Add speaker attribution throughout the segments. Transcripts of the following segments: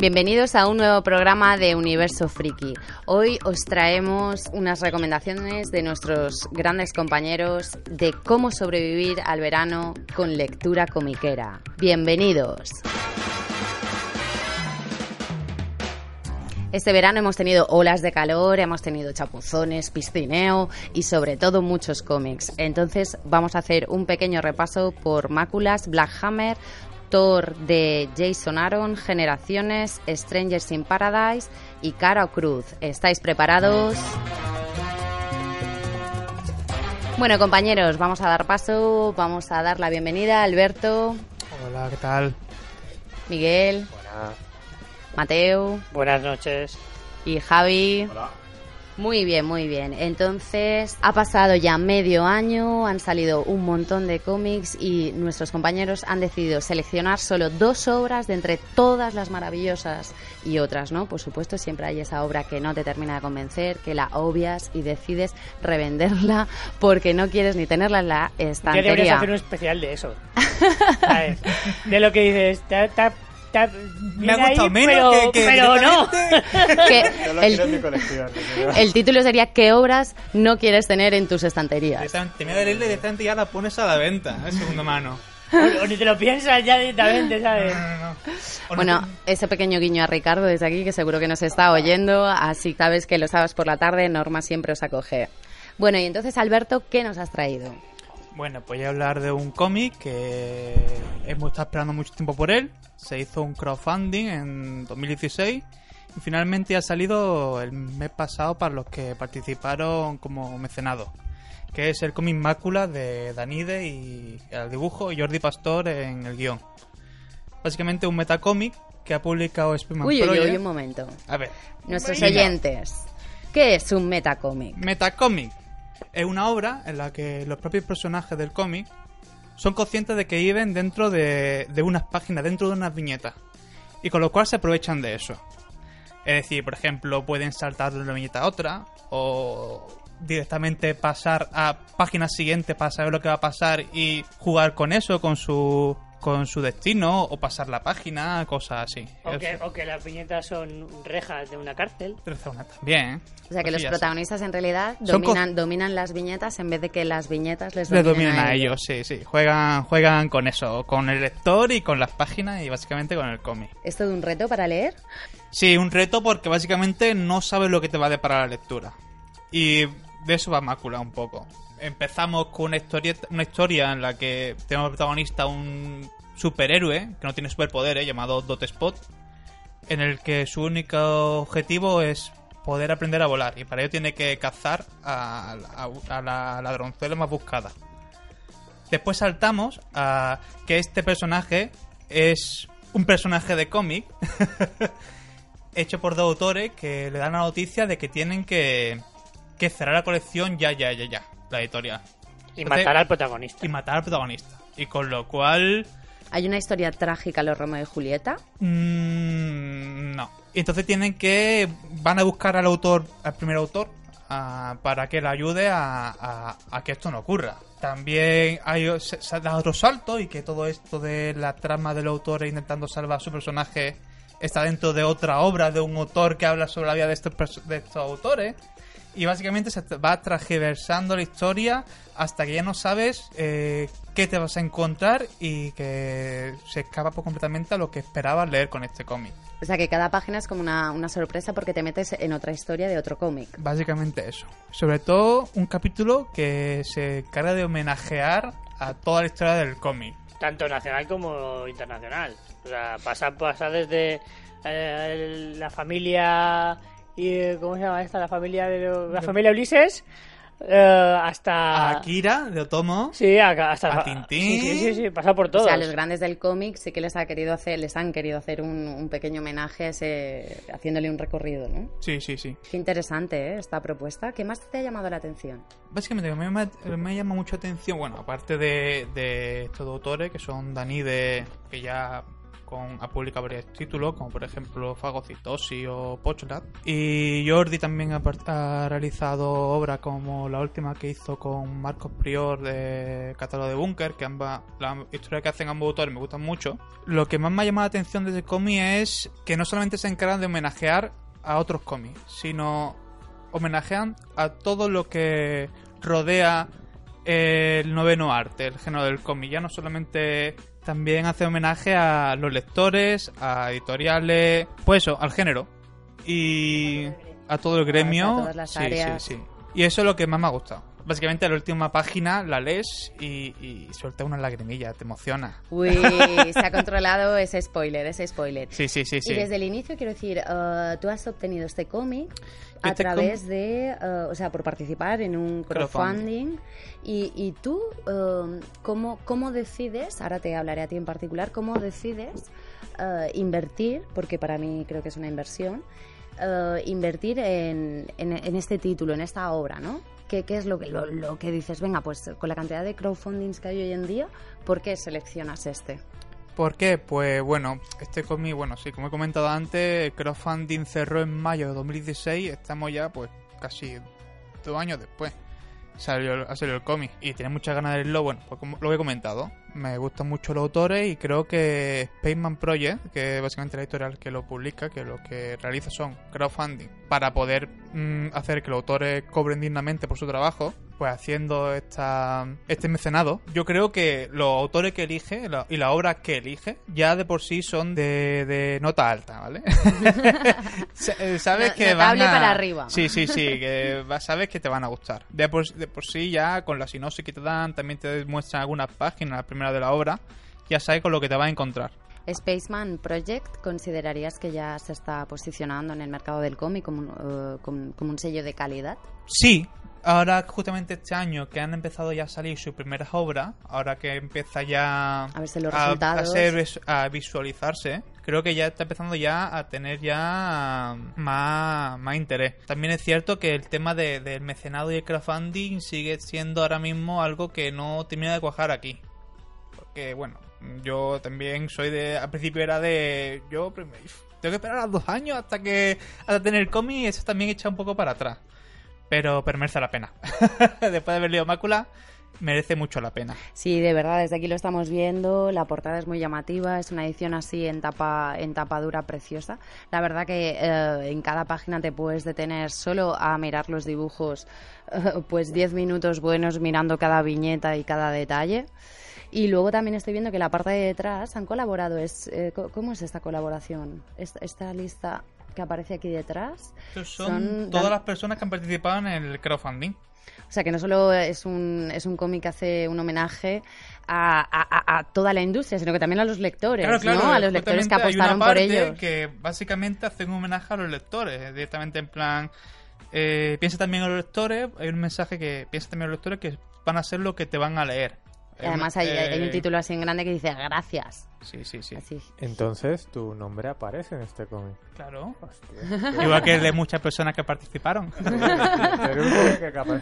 Speaker 1: Bienvenidos a un nuevo programa de Universo Friki. Hoy os traemos unas recomendaciones de nuestros grandes compañeros de cómo sobrevivir al verano con lectura comiquera. Bienvenidos. Este verano hemos tenido olas de calor, hemos tenido chapuzones, piscineo y sobre todo muchos cómics. Entonces vamos a hacer un pequeño repaso por Máculas, Black Hammer, De Jason Aaron, Generaciones, Strangers in Paradise y Cara Cruz. ¿Estáis preparados? Bueno, compañeros, vamos a dar paso, vamos a dar la bienvenida a Alberto,
Speaker 2: Hola, ¿qué tal?
Speaker 1: Miguel, Mateo
Speaker 3: Buenas noches.
Speaker 1: y Javi. Muy bien, muy bien. Entonces, ha pasado ya medio año, han salido un montón de cómics y nuestros compañeros han decidido seleccionar solo dos obras de entre todas las maravillosas y otras, ¿no? Por supuesto, siempre hay esa obra que no te termina de convencer, que la obvias y decides revenderla porque no quieres ni tenerla en la
Speaker 3: ¿Qué deberías
Speaker 1: estantería.
Speaker 3: hacer un especial de eso? ¿Sabes? De lo que dices, ta- ta- ta-
Speaker 2: Me ha gustado
Speaker 3: ahí,
Speaker 2: menos
Speaker 3: pero,
Speaker 2: que, que
Speaker 3: pero no.
Speaker 1: Que el, el título sería ¿Qué obras no quieres tener en tus estanterías?
Speaker 2: Directamente, mira, leerle directamente ya la pones a la venta, en segunda mano.
Speaker 3: O ni te lo piensas ya directamente, ¿sabes?
Speaker 2: No, no, no. O no
Speaker 1: Bueno,
Speaker 2: te-
Speaker 1: ese pequeño guiño a Ricardo desde aquí, que seguro que nos está oyendo, así sabes que los sábados por la tarde Norma siempre os acoge. Bueno, y entonces, Alberto, ¿qué nos has traído?
Speaker 2: Bueno, pues voy a hablar de un cómic que hemos estado esperando mucho tiempo por él. Se hizo un crowdfunding en 2016 y finalmente ha salido el mes pasado para los que participaron como mecenados. Que es el cómic Mácula de Danide y el dibujo y Jordi Pastor en el guion. Básicamente un metacómic que ha publicado Spiderman
Speaker 1: Uy, uy, uy, un momento.
Speaker 2: A ver,
Speaker 1: Nuestros
Speaker 2: Venga.
Speaker 1: oyentes, ¿qué es un metacómic?
Speaker 2: Metacómic es una obra en la que los propios personajes del cómic son conscientes de que viven dentro de, unas páginas, dentro de unas viñetas. Y con lo cual se aprovechan de eso. Es decir, por ejemplo, pueden saltar de una viñeta a otra o directamente pasar a páginas siguientes para saber lo que va a pasar y jugar con eso, con su con su destino o pasar la página, cosas así.
Speaker 3: O que,
Speaker 2: Eso.
Speaker 3: o que las viñetas son rejas de una cárcel.
Speaker 2: También, ¿eh?
Speaker 1: O sea, que los protagonistas en realidad dominan, dominan las viñetas en vez de que las viñetas les
Speaker 2: Le
Speaker 1: dominen,
Speaker 2: dominan a ellos, sí, sí. Juegan, juegan con eso, con el lector y con las páginas y básicamente con el cómic.
Speaker 1: ¿Es todo un reto para leer?
Speaker 2: Sí, un reto porque básicamente no sabes lo que te va a deparar la lectura. Y de eso va Mácula un poco. Empezamos con una historia, en la que tenemos protagonista un superhéroe que no tiene superpoderes llamado Dot Spot, en el que su único objetivo es poder aprender a volar y para ello tiene que cazar a, a- a la ladronzuela más buscada. Después saltamos a que este personaje es un personaje de cómic hecho por dos autores que le dan la noticia de que tienen que, que cerrar la colección ya, ya, ya, ya, la editorial.
Speaker 3: Y
Speaker 2: Entonces-
Speaker 3: matar al protagonista.
Speaker 2: Y matar al protagonista. Y con lo cual...
Speaker 1: ¿Hay una historia trágica, los Romeo y Julieta?
Speaker 2: mm, no. Y entonces tienen que... Van a buscar al autor, al primer autor, ah, para que le ayude a, a- a que esto no ocurra. También hay se, se da otro salto y que todo esto de la trama del autor intentando salvar a su personaje está dentro de otra obra de un autor que habla sobre la vida de estos, de estos autores. Y básicamente se te va transversando la historia hasta que ya no sabes eh, qué te vas a encontrar y que se escapa por completamente a lo que esperabas leer con este cómic.
Speaker 1: O sea, que cada página es como una, una sorpresa porque te metes en otra historia de otro cómic.
Speaker 2: Básicamente eso. Sobre todo un capítulo que se encarga de homenajear a toda la historia del cómic.
Speaker 3: Tanto nacional como internacional. O sea, pasa, pasa desde eh, la familia... Y, ¿Cómo se llama esta? La familia de lo- la familia Ulises eh, hasta...
Speaker 2: A Akira, de Otomo.
Speaker 3: Sí, a- hasta...
Speaker 2: a Tintín.
Speaker 3: Sí, sí, sí, sí, pasa por todos.
Speaker 1: O sea, los grandes del cómic sí que les ha querido hacer, les han querido hacer un, un pequeño homenaje a ese, haciéndole un recorrido, ¿no?
Speaker 2: Sí, sí, sí.
Speaker 1: Qué interesante, ¿eh? Esta propuesta. ¿Qué más te ha llamado la atención?
Speaker 2: Básicamente, me, llama- me llama mucho atención, bueno, aparte de, de estos autores, que son Dani de que ya con, ha publicado varios títulos, como por ejemplo Fagocitosi o Pochlat. Y Jordi también ha realizado obras como la última que hizo con Marcos Prior de Catálogo de Búnker, que ambas, las historias que hacen ambos autores me gustan mucho. Lo que más me ha llamado la atención de ese cómic es que no solamente se encargan de homenajear a otros cómics, sino homenajean a todo lo que rodea el noveno arte, el género del cómic. Ya no solamente también hace homenaje a los lectores, a editoriales, pues eso, al género. Y a todo el gremio.
Speaker 1: todas las
Speaker 2: Sí, sí, sí. Y eso es lo que más me ha gustado. Básicamente la última página la lees y, y suelta una lagrimilla, te emociona.
Speaker 1: Uy, se ha controlado ese spoiler, ese spoiler.
Speaker 2: Sí, sí, sí, sí.
Speaker 1: Y desde el inicio, quiero decir, eh, tú has obtenido este cómic a
Speaker 2: Este
Speaker 1: través de, eh, o sea, por participar en un crowdfunding. Y, y tú, eh, ¿cómo, ¿cómo decides, ahora te hablaré a ti en particular, cómo decides invertir, porque para mí creo que es una inversión, invertir en, en, en este título, en esta obra, ¿no? ¿Qué, qué es lo que, lo, lo que dices? Venga, pues con la cantidad de crowdfundings que hay hoy en día, ¿por qué seleccionas este?
Speaker 2: ¿Por qué? Pues bueno, este cómic, bueno, sí, como he comentado antes, crowdfunding cerró en mayo de 2016, estamos ya pues casi dos años después. Salió, ha salido el cómic. Y tiene muchas ganas de leerlo, bueno, pues como lo he comentado, me gustan mucho los autores y creo que Spaceman Project, que es básicamente la editorial que lo publica, que lo que realiza son crowdfunding para poder mm, hacer que los autores cobren dignamente por su trabajo, pues haciendo esta, este mecenado, yo creo que los autores que elige la- y las obras que elige ya de por sí son de, de nota alta, ¿vale? Eh, sabes
Speaker 1: No-
Speaker 2: que van a...
Speaker 1: para arriba.
Speaker 2: Sí, sí, sí, que sabes que te van a gustar. De por, de por sí ya con la sinopsis que te dan, también te muestran algunas páginas, la primera de la obra, ya sabes con lo que te vas a encontrar.
Speaker 1: Spaceman Project, ¿considerarías que ya se está posicionando en el mercado del cómic como, eh, como- como un sello de calidad?
Speaker 2: Sí, ahora justamente este año que han empezado ya a salir sus primeras obras, ahora que empieza ya
Speaker 1: A verse los
Speaker 2: a,
Speaker 1: resultados.
Speaker 2: a ser vis- a visualizarse, creo que ya está empezando ya a tener ya más, más interés. También es cierto que el tema de- del mecenado y el crowdfunding sigue siendo ahora mismo algo que no termina de cuajar aquí. Porque bueno, yo también soy de, al principio era de, yo tengo que esperar a los dos años hasta que, hasta tener cómic y eso también echa un poco para atrás. Pero, pero merece la pena. Después de haber leído Mácula, merece mucho la pena.
Speaker 1: Sí, de verdad, desde aquí lo estamos viendo. La portada es muy llamativa, es una edición así en tapa, en tapa dura preciosa. La verdad que eh, en cada página te puedes detener solo a mirar los dibujos, eh, pues 10 minutos buenos mirando cada viñeta y cada detalle. Y luego también estoy viendo que la parte de detrás han colaborado. Es, eh, ¿Cómo es esta colaboración? Esta lista que aparece aquí detrás.
Speaker 2: Estos son,
Speaker 1: Son
Speaker 2: todas
Speaker 1: dan-
Speaker 2: las personas que han participado en el crowdfunding.
Speaker 1: O sea, que no solo es un, es un cómic que hace un homenaje a, a- toda la industria, sino que también a los lectores, ¿no? A los lectores que
Speaker 2: justamente hay una
Speaker 1: apostaron por ellos.
Speaker 2: que básicamente hacen un homenaje a los lectores, directamente en plan... Eh, piensa también en los lectores, hay un mensaje que piensa también en los lectores que van a ser lo que te van a leer.
Speaker 1: Y además hay,
Speaker 2: Eh,
Speaker 1: hay un título así en grande que dice gracias.
Speaker 2: Sí, sí, sí.
Speaker 1: Así.
Speaker 4: Entonces, tu nombre aparece en este cómic.
Speaker 2: Claro.
Speaker 4: Hostia.
Speaker 2: Igual que el de muchas personas que participaron.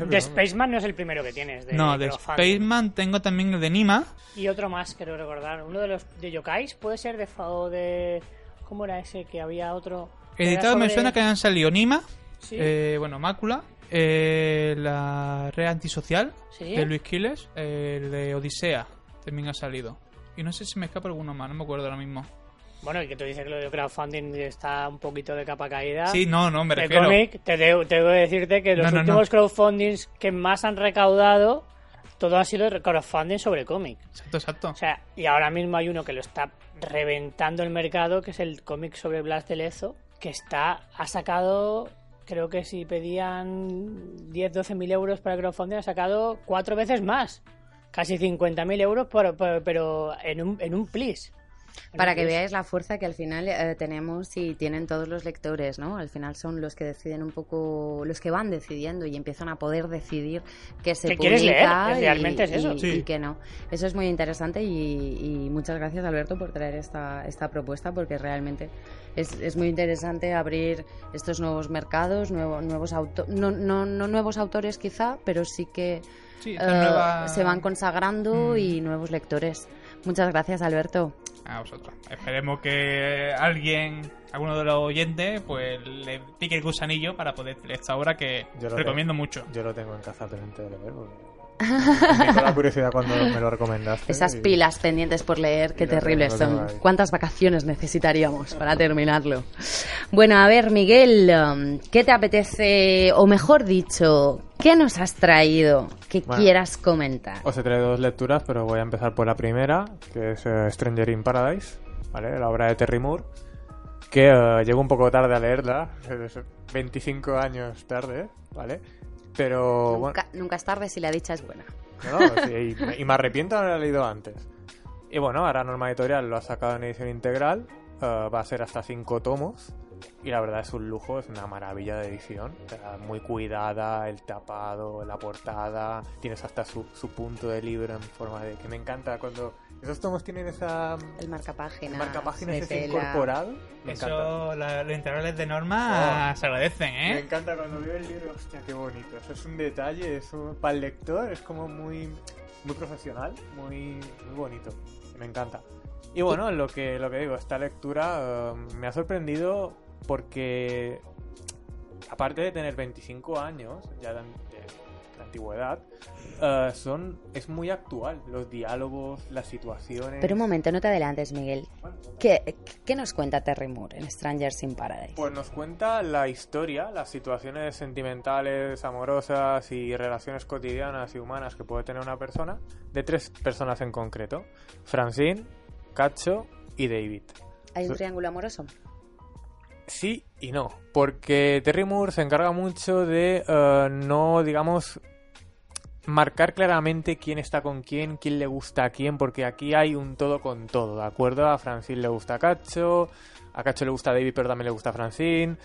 Speaker 3: De. Spaceman no es el primero que tienes. De
Speaker 2: no, de. Spaceman tengo también el de Nima.
Speaker 3: Y otro más, quiero recordar. Uno de los de Yokais, puede ser de. o de ¿Cómo era ese? Que había otro.
Speaker 2: Editado me suena que han salido Nima,
Speaker 3: Sí.
Speaker 2: eh, bueno, Mácula, eh, la red antisocial
Speaker 3: Sí.
Speaker 2: de Luis Quiles, el de Odisea también ha salido. Y no sé si me escapa alguno más, no me acuerdo ahora mismo.
Speaker 3: Bueno, y que tú dices que lo de crowdfunding está un poquito de capa caída.
Speaker 2: Sí, no, no, me
Speaker 3: de
Speaker 2: refiero.
Speaker 3: cómic, te debo, tengo que decirte que los
Speaker 2: No, no,
Speaker 3: últimos
Speaker 2: no.
Speaker 3: crowdfundings que más han recaudado, todo ha sido crowdfunding sobre cómic.
Speaker 2: Exacto, exacto.
Speaker 3: O sea, y ahora mismo hay uno que lo está reventando el mercado, que es el cómic sobre Blas de Lezo, que está, ha sacado, creo que si pedían 10, 12 mil euros para el crowdfunding, ha sacado cuatro veces más. Casi 50 mil euros, por, por- pero en un, en un plis.
Speaker 1: Para que veáis la fuerza que al final eh, tenemos y tienen todos los lectores, ¿no? Al final son los que deciden un poco, los que van decidiendo y empiezan a poder decidir qué se
Speaker 3: ¿Qué quieres
Speaker 1: publica
Speaker 3: leer?
Speaker 1: y-
Speaker 3: Realmente es eso.
Speaker 1: y,
Speaker 2: Sí.
Speaker 1: y qué no. Eso es muy interesante y, y muchas gracias Alberto por traer esta, esta propuesta porque realmente es, es muy interesante abrir estos nuevos mercados, nuevo- nuevos autores, no, no, no nuevos autores quizá, pero sí que
Speaker 2: Sí,
Speaker 1: eh,
Speaker 2: nueva-
Speaker 1: se van consagrando
Speaker 2: Mm.
Speaker 1: y nuevos lectores. Muchas gracias Alberto.
Speaker 2: A vosotros. Esperemos que alguien, alguno de los oyentes, pues le pique el gusanillo para poder esta obra que
Speaker 4: Yo
Speaker 2: recomiendo mucho.
Speaker 4: Yo lo tengo en casa pendiente de leer. porque Me curiosidad cuando me lo recomendaste.
Speaker 1: Esas
Speaker 4: y-
Speaker 1: pilas pendientes por leer, qué terribles son. ¿Cuántas vacaciones necesitaríamos para terminarlo? Bueno, a ver, Miguel, um, ¿qué te apetece, o mejor dicho, qué nos has traído que
Speaker 4: Bueno.
Speaker 1: quieras comentar?
Speaker 4: Os he traído dos lecturas, pero voy a empezar por la primera, que es eh, Stranger in Paradise, ¿vale? La obra de Terry Moore, que eh, llego un poco tarde a leerla, es 25 años tarde, ¿vale? Pero bueno,
Speaker 1: Nunca, es tarde si la dicha es buena.
Speaker 4: no, sí, y, me- y me arrepiento de haberla leído antes. Y bueno, ahora Norma Editorial lo ha sacado en edición integral, eh, va a ser hasta 5 tomos, y la verdad es un lujo, es una maravilla de edición, o sea, muy cuidada, el tapado, la portada, tienes hasta su, su punto de libro en forma de... que me encanta cuando esos tomos tienen esa...
Speaker 1: El marcapáginas.
Speaker 4: marcapáginas
Speaker 1: de
Speaker 4: ese
Speaker 1: tela.
Speaker 4: incorporado, me encanta.
Speaker 2: Eso, la- los integrales de norma
Speaker 4: Oh.
Speaker 2: se agradecen,
Speaker 4: Me
Speaker 2: ¿eh?
Speaker 4: encanta cuando veo el libro, hostia, qué bonito. Eso es un detalle, es un- para el lector es como muy, muy profesional, muy, muy bonito. Me encanta. Y bueno, lo que, lo que digo, esta lectura eh, me ha sorprendido porque, aparte de tener 25 años, ya antigüedad, eh, son, es muy actual. Los diálogos, las situaciones.
Speaker 1: Pero un momento, no te adelantes, Miguel. ¿Qué, qué nos cuenta Terry Moore en Strangers in Paradise?
Speaker 4: Pues nos cuenta la historia, las situaciones sentimentales, amorosas y relaciones cotidianas y humanas que puede tener una persona, de tres personas en concreto: Francine, Cacho y David.
Speaker 1: ¿Hay un
Speaker 4: so-
Speaker 1: triángulo amoroso?
Speaker 4: Sí y no, porque Terry Moore se encarga mucho de eh, no, digamos, marcar claramente quién está con quién, quién le gusta a quién, porque aquí hay un todo con todo, ¿de acuerdo? A Francine le gusta Cacho, a Cacho le gusta David, pero también le gusta Francine.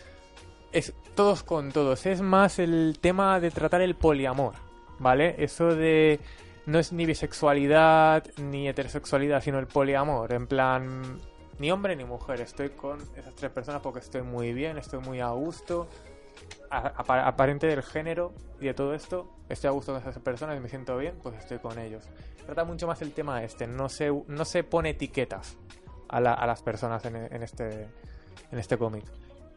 Speaker 4: Es todos con todos, es más el tema de tratar el poliamor, ¿vale? Eso de no es ni bisexualidad ni heterosexualidad, sino el poliamor, en plan ni hombre ni mujer, estoy con esas tres personas porque estoy muy bien, estoy muy a gusto, aparente del género y de todo esto, estoy a gusto con esas personas y me siento bien, pues estoy con ellos. Trata mucho más el tema este, no se, no se pone etiquetas a, la- a las personas en, en este, en este cómic.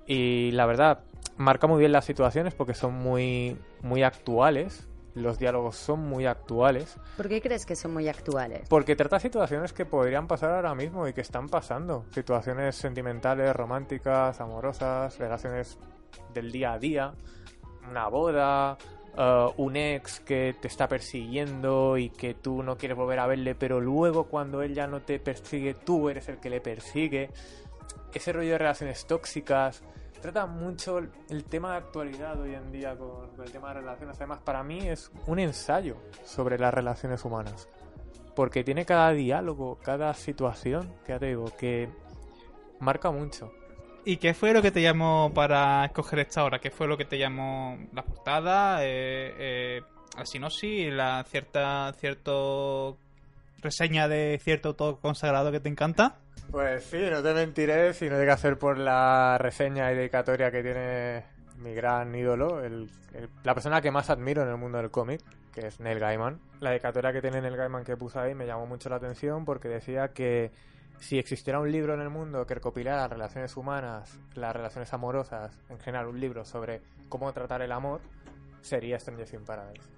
Speaker 4: Y la verdad, marca muy bien las situaciones porque son muy, muy actuales, los diálogos son muy actuales.
Speaker 1: ¿Por qué crees que son muy actuales?
Speaker 4: Porque trata situaciones que podrían pasar ahora mismo y que están pasando. Situaciones sentimentales, románticas, amorosas, relaciones del día a día, una boda, eh, un ex que te está persiguiendo y que tú no quieres volver a verle, pero luego cuando él ya no te persigue, tú eres el que le persigue. Ese rollo de relaciones tóxicas. Trata mucho el- tema de actualidad hoy en día con, con el tema de relaciones. Además, para mí es un ensayo sobre las relaciones humanas porque tiene cada diálogo, cada situación, que ya te digo, que marca mucho.
Speaker 2: ¿Y qué fue lo que te llamó para escoger esta obra? ¿Qué fue lo que te llamó la portada, eh, eh, la la cierta cierto reseña de cierto autor consagrado que te encanta?
Speaker 4: Pues sí, no te mentiré si no llega a ser por la reseña y dedicatoria que tiene mi gran ídolo, el- el- la persona que más admiro en el mundo del cómic, que es Neil Gaiman. La dedicatoria que tiene Neil Gaiman que puso ahí me llamó mucho la atención porque decía que si existiera un libro en el mundo que recopilara las relaciones humanas, las relaciones amorosas, en general un libro sobre cómo tratar el amor, sería Stranger in Paradise.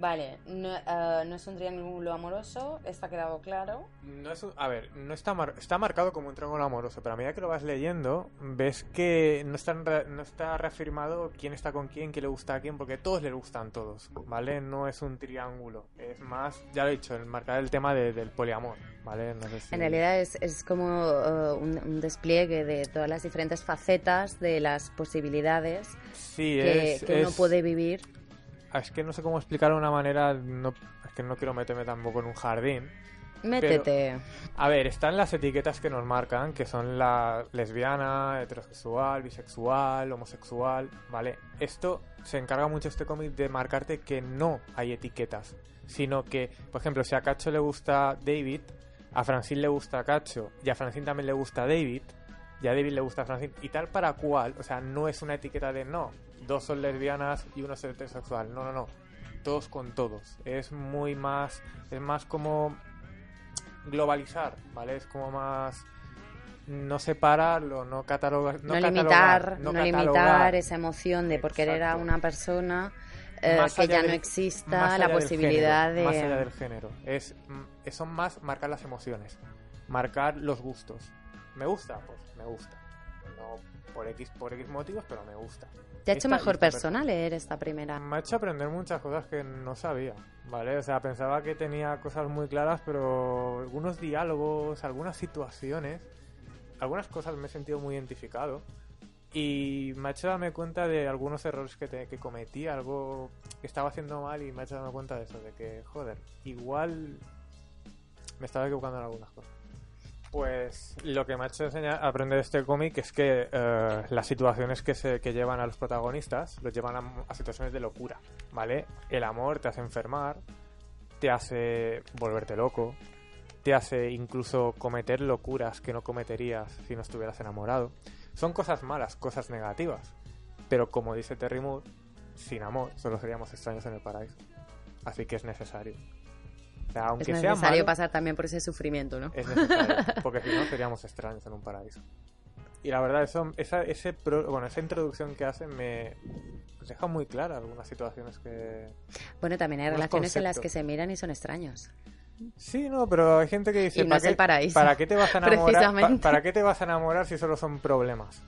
Speaker 1: Vale, no, eh, no es un triángulo amoroso, está quedado claro.
Speaker 4: No es un- a ver, no está, mar- está marcado como un triángulo amoroso, pero a medida que lo vas leyendo, ves que no está, no está reafirmado quién está con quién, quién le gusta a quién, porque todos le gustan todos, ¿vale? No es un triángulo, es más, ya lo he dicho, el marcar el tema de- del poliamor, ¿vale? No sé si-
Speaker 1: En realidad es, es como eh, un, un despliegue de todas las diferentes facetas de las posibilidades
Speaker 4: sí,
Speaker 1: que,
Speaker 4: es,
Speaker 1: que uno
Speaker 4: es-
Speaker 1: puede vivir.
Speaker 4: Es que no sé cómo explicarlo de una manera, no, es que no quiero meterme tampoco en un jardín,
Speaker 1: Métete.
Speaker 4: A ver, están las etiquetas que nos marcan, que son la lesbiana, heterosexual, bisexual, homosexual, ¿vale? Esto se encarga mucho este cómic de marcarte que no hay etiquetas, sino que, por ejemplo, si a Cacho le gusta David, a Francine le gusta Cacho y a Francine también le gusta David, y a David le gusta Francine, y tal para cual, o sea, no es una etiqueta de no, dos son lesbianas y uno es heterosexual, no, no, no, todos con todos, es muy más, es más como globalizar, ¿vale? Es como más no separarlo, no catalogar,
Speaker 1: No,
Speaker 4: catalogar,
Speaker 1: limitar, no,
Speaker 4: catalogar.
Speaker 1: limitar esa emoción de por querer a una persona eh, que ya no exista la posibilidad
Speaker 4: género, más allá
Speaker 1: de...
Speaker 4: del género. Es mm, son más marcar las emociones marcar los gustos. Me gusta pues me gusta. no por x por x motivos pero me gusta
Speaker 1: ¿Te ha hecho
Speaker 4: Esta-
Speaker 1: mejor
Speaker 4: esta
Speaker 1: persona leer esta primera?
Speaker 4: me ha hecho aprender muchas cosas que no sabía, ¿vale? O sea, pensaba que tenía cosas muy claras, pero algunos diálogos, algunas situaciones, algunas cosas me he sentido muy identificado. Y me ha hecho darme cuenta de algunos errores que, te- que cometí, algo que estaba haciendo mal y me ha hecho darme cuenta de eso, de que, joder, igual me estaba equivocando en algunas cosas. Pues lo que me ha hecho enseñar, aprender este cómic es que eh, las situaciones que, se, que llevan a los protagonistas los llevan a, a situaciones de locura, ¿vale? El amor te hace enfermar, te hace volverte loco, te hace incluso cometer locuras que no cometerías si no estuvieras enamorado. Son cosas malas, cosas negativas, pero como dice Terry Moore, sin amor solo seríamos extraños en el paraíso. Así que es necesario. O sea, aunque
Speaker 1: Es
Speaker 4: sea
Speaker 1: necesario
Speaker 4: malo,
Speaker 1: pasar también por ese sufrimiento, ¿no?
Speaker 4: es necesario, porque si no seríamos extraños en un paraíso. Y la verdad, eso, esa, ese pro- bueno, esa introducción que hacen me deja muy clara algunas situaciones que...
Speaker 1: Bueno, también hay relaciones en las
Speaker 4: conceptos.
Speaker 1: que se miran y son extraños.
Speaker 4: Sí, no, pero hay gente que dice...
Speaker 1: Y no
Speaker 4: ¿para
Speaker 1: es
Speaker 4: qué,
Speaker 1: el paraíso,
Speaker 4: ¿Para qué te vas a enamorar? pa- ¿Para qué te vas a enamorar si solo son problemas?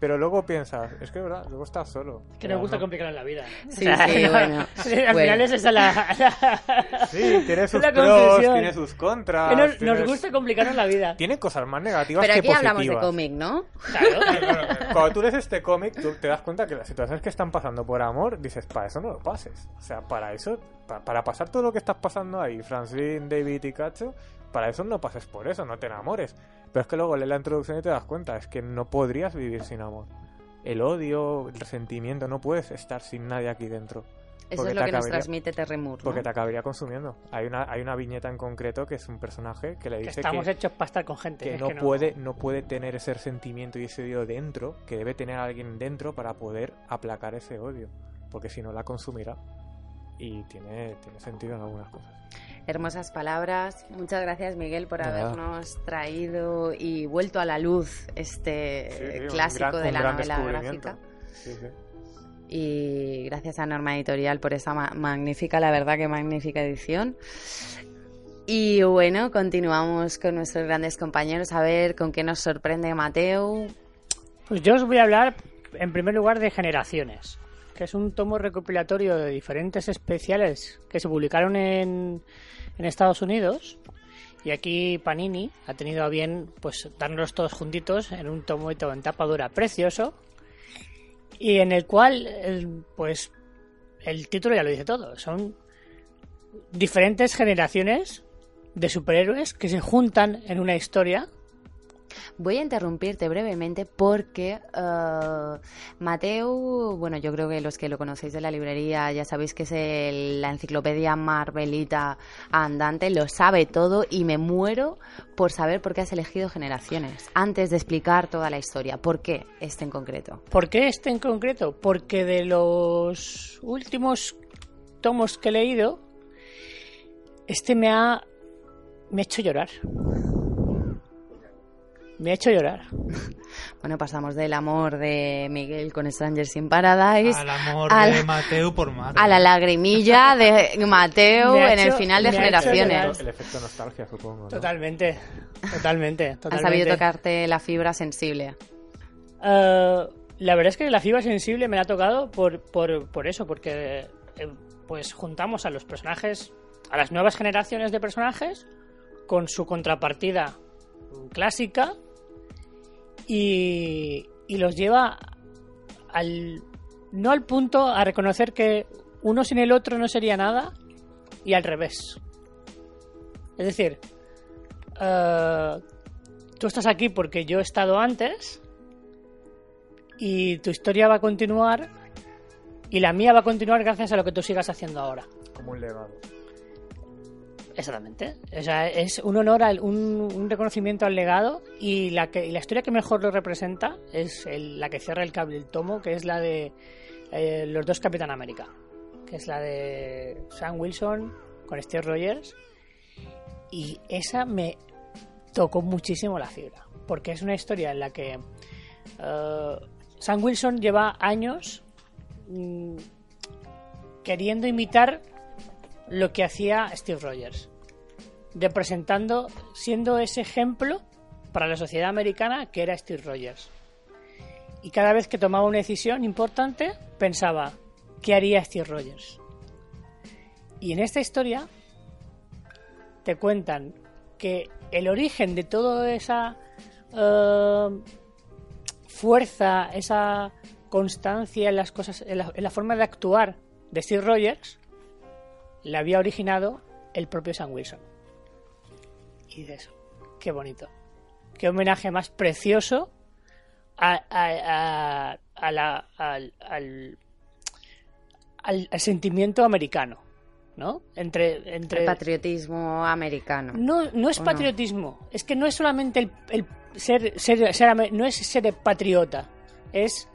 Speaker 4: Pero luego piensas, es que es verdad, luego estás solo.
Speaker 3: Que
Speaker 4: O sea,
Speaker 3: nos gusta
Speaker 4: no-
Speaker 3: complicar la vida.
Speaker 1: Sí, sí, bueno.
Speaker 3: Sí, Al
Speaker 1: Bueno.
Speaker 3: final es esa la... la-
Speaker 4: Sí, tiene sus
Speaker 3: la
Speaker 4: pros, tiene sus contras.
Speaker 3: Que nos, nos
Speaker 4: tienes-
Speaker 3: gusta complicarnos la vida.
Speaker 4: Tiene cosas más negativas
Speaker 1: Pero
Speaker 4: que
Speaker 1: aquí hablamos de
Speaker 4: positivas.
Speaker 1: cómic, ¿no?
Speaker 3: Claro.
Speaker 4: Cuando tú lees este cómic, tú te das cuenta que las situaciones que están pasando por amor, dices, para eso no lo pases. O sea, para eso, pa- para, pasar todo lo que estás pasando ahí, Francine, David y Cacho, para eso no pases por eso, no te enamores. Pero es que luego lees la introducción y te das cuenta, es que no podrías vivir sin amor. El odio, el resentimiento, no puedes estar sin nadie aquí dentro.
Speaker 1: Eso es lo que nos
Speaker 4: acabaría-
Speaker 1: transmite Terry Moore, ¿no?
Speaker 4: Porque te acabaría consumiendo. Hay una, hay una viñeta en concreto que es un personaje que le
Speaker 3: Que
Speaker 4: dice
Speaker 3: estamos
Speaker 4: que,
Speaker 3: hechos para estar con gente.
Speaker 4: que
Speaker 3: es
Speaker 4: no,
Speaker 3: que
Speaker 4: puede no puede tener ese resentimiento y ese odio dentro, que debe tener a alguien dentro para poder aplacar ese odio, porque si no la consumirá. Y tiene, tiene sentido en algunas cosas.
Speaker 1: Hermosas palabras. Muchas gracias, Miguel, por
Speaker 4: Nada.
Speaker 1: habernos traído y vuelto a la luz este
Speaker 4: Sí, sí, un
Speaker 1: clásico
Speaker 4: gran-
Speaker 1: de la novela gráfica.
Speaker 4: Sí, sí.
Speaker 1: Y gracias a Norma Editorial por esa ma- magnífica, la verdad que magnífica edición. Y bueno, continuamos con nuestros grandes compañeros a ver con qué nos sorprende Mateo.
Speaker 3: Pues yo os voy a hablar, en primer lugar, de Generaciones, que es un tomo recopilatorio de diferentes especiales que se publicaron en, en Estados Unidos. Y aquí Panini ha tenido a bien pues darnos todos juntitos en un tomo en tapa dura precioso y en el cual pues el título ya lo dice todo. Son diferentes generaciones de superhéroes que se juntan en una historia
Speaker 1: Voy a interrumpirte brevemente porque eh, Mateo, bueno, yo creo que los que lo conocéis de la librería ya sabéis que es el- la enciclopedia Marvelita andante, lo sabe todo y me muero por saber por qué has elegido generaciones antes de explicar toda la historia. ¿Por qué este en concreto?
Speaker 3: ¿Por qué este en concreto? Porque de los últimos tomos que he leído, este me ha, me ha hecho llorar. Me ha hecho llorar.
Speaker 1: Bueno, pasamos del amor de Miguel con Strangers in Paradise
Speaker 2: Al amor
Speaker 1: al-
Speaker 2: de Mateo por Marvel.
Speaker 1: a la lagrimilla de Mateo en el final de generaciones.
Speaker 4: El efecto nostalgia, supongo. ¿no?
Speaker 3: Totalmente, totalmente,
Speaker 1: Has
Speaker 3: totalmente.
Speaker 1: sabido tocarte la fibra sensible.
Speaker 3: Eh, la verdad es que la fibra sensible me la ha tocado por, por, por eso, porque eh, pues juntamos a los personajes, a las nuevas generaciones de personajes, con su contrapartida clásica y, los lleva al no al punto a reconocer que uno sin el otro no sería nada y al revés. Es decir, eh, tú estás aquí porque yo he estado antes y tu historia va a continuar y la mía va a continuar gracias a lo que tú sigas haciendo ahora.
Speaker 4: Como un legado.
Speaker 3: Exactamente. O sea, es un honor, un, un reconocimiento al legado y la, que, y la historia que mejor lo representa es la que cierra el cable, el tomo, que es la de eh, los dos Capitán América, que es la de Sam Wilson con Steve Rogers. Y esa me tocó muchísimo la fibra, porque es una historia en la que eh, Sam Wilson lleva años mm, queriendo imitar lo que hacía Steve Rogers, representando, siendo ese ejemplo para la sociedad americana que era Steve Rogers. Y cada vez que tomaba una decisión importante, pensaba, ¿qué haría Steve Rogers? Y en esta historia te cuentan que el origen de toda esa eh, fuerza, esa constancia en las cosas, en la, en la forma de actuar de Steve Rogers, la había originado el propio Sam Wilson. Y dices, qué bonito. Qué homenaje más precioso a, a- a- a la- al, al- al- al sentimiento americano, ¿no? Entre, entre
Speaker 1: El patriotismo americano.
Speaker 3: no, no es patriotismo. Es que no es solamente el, el ser, ser, no es ser patriota. Es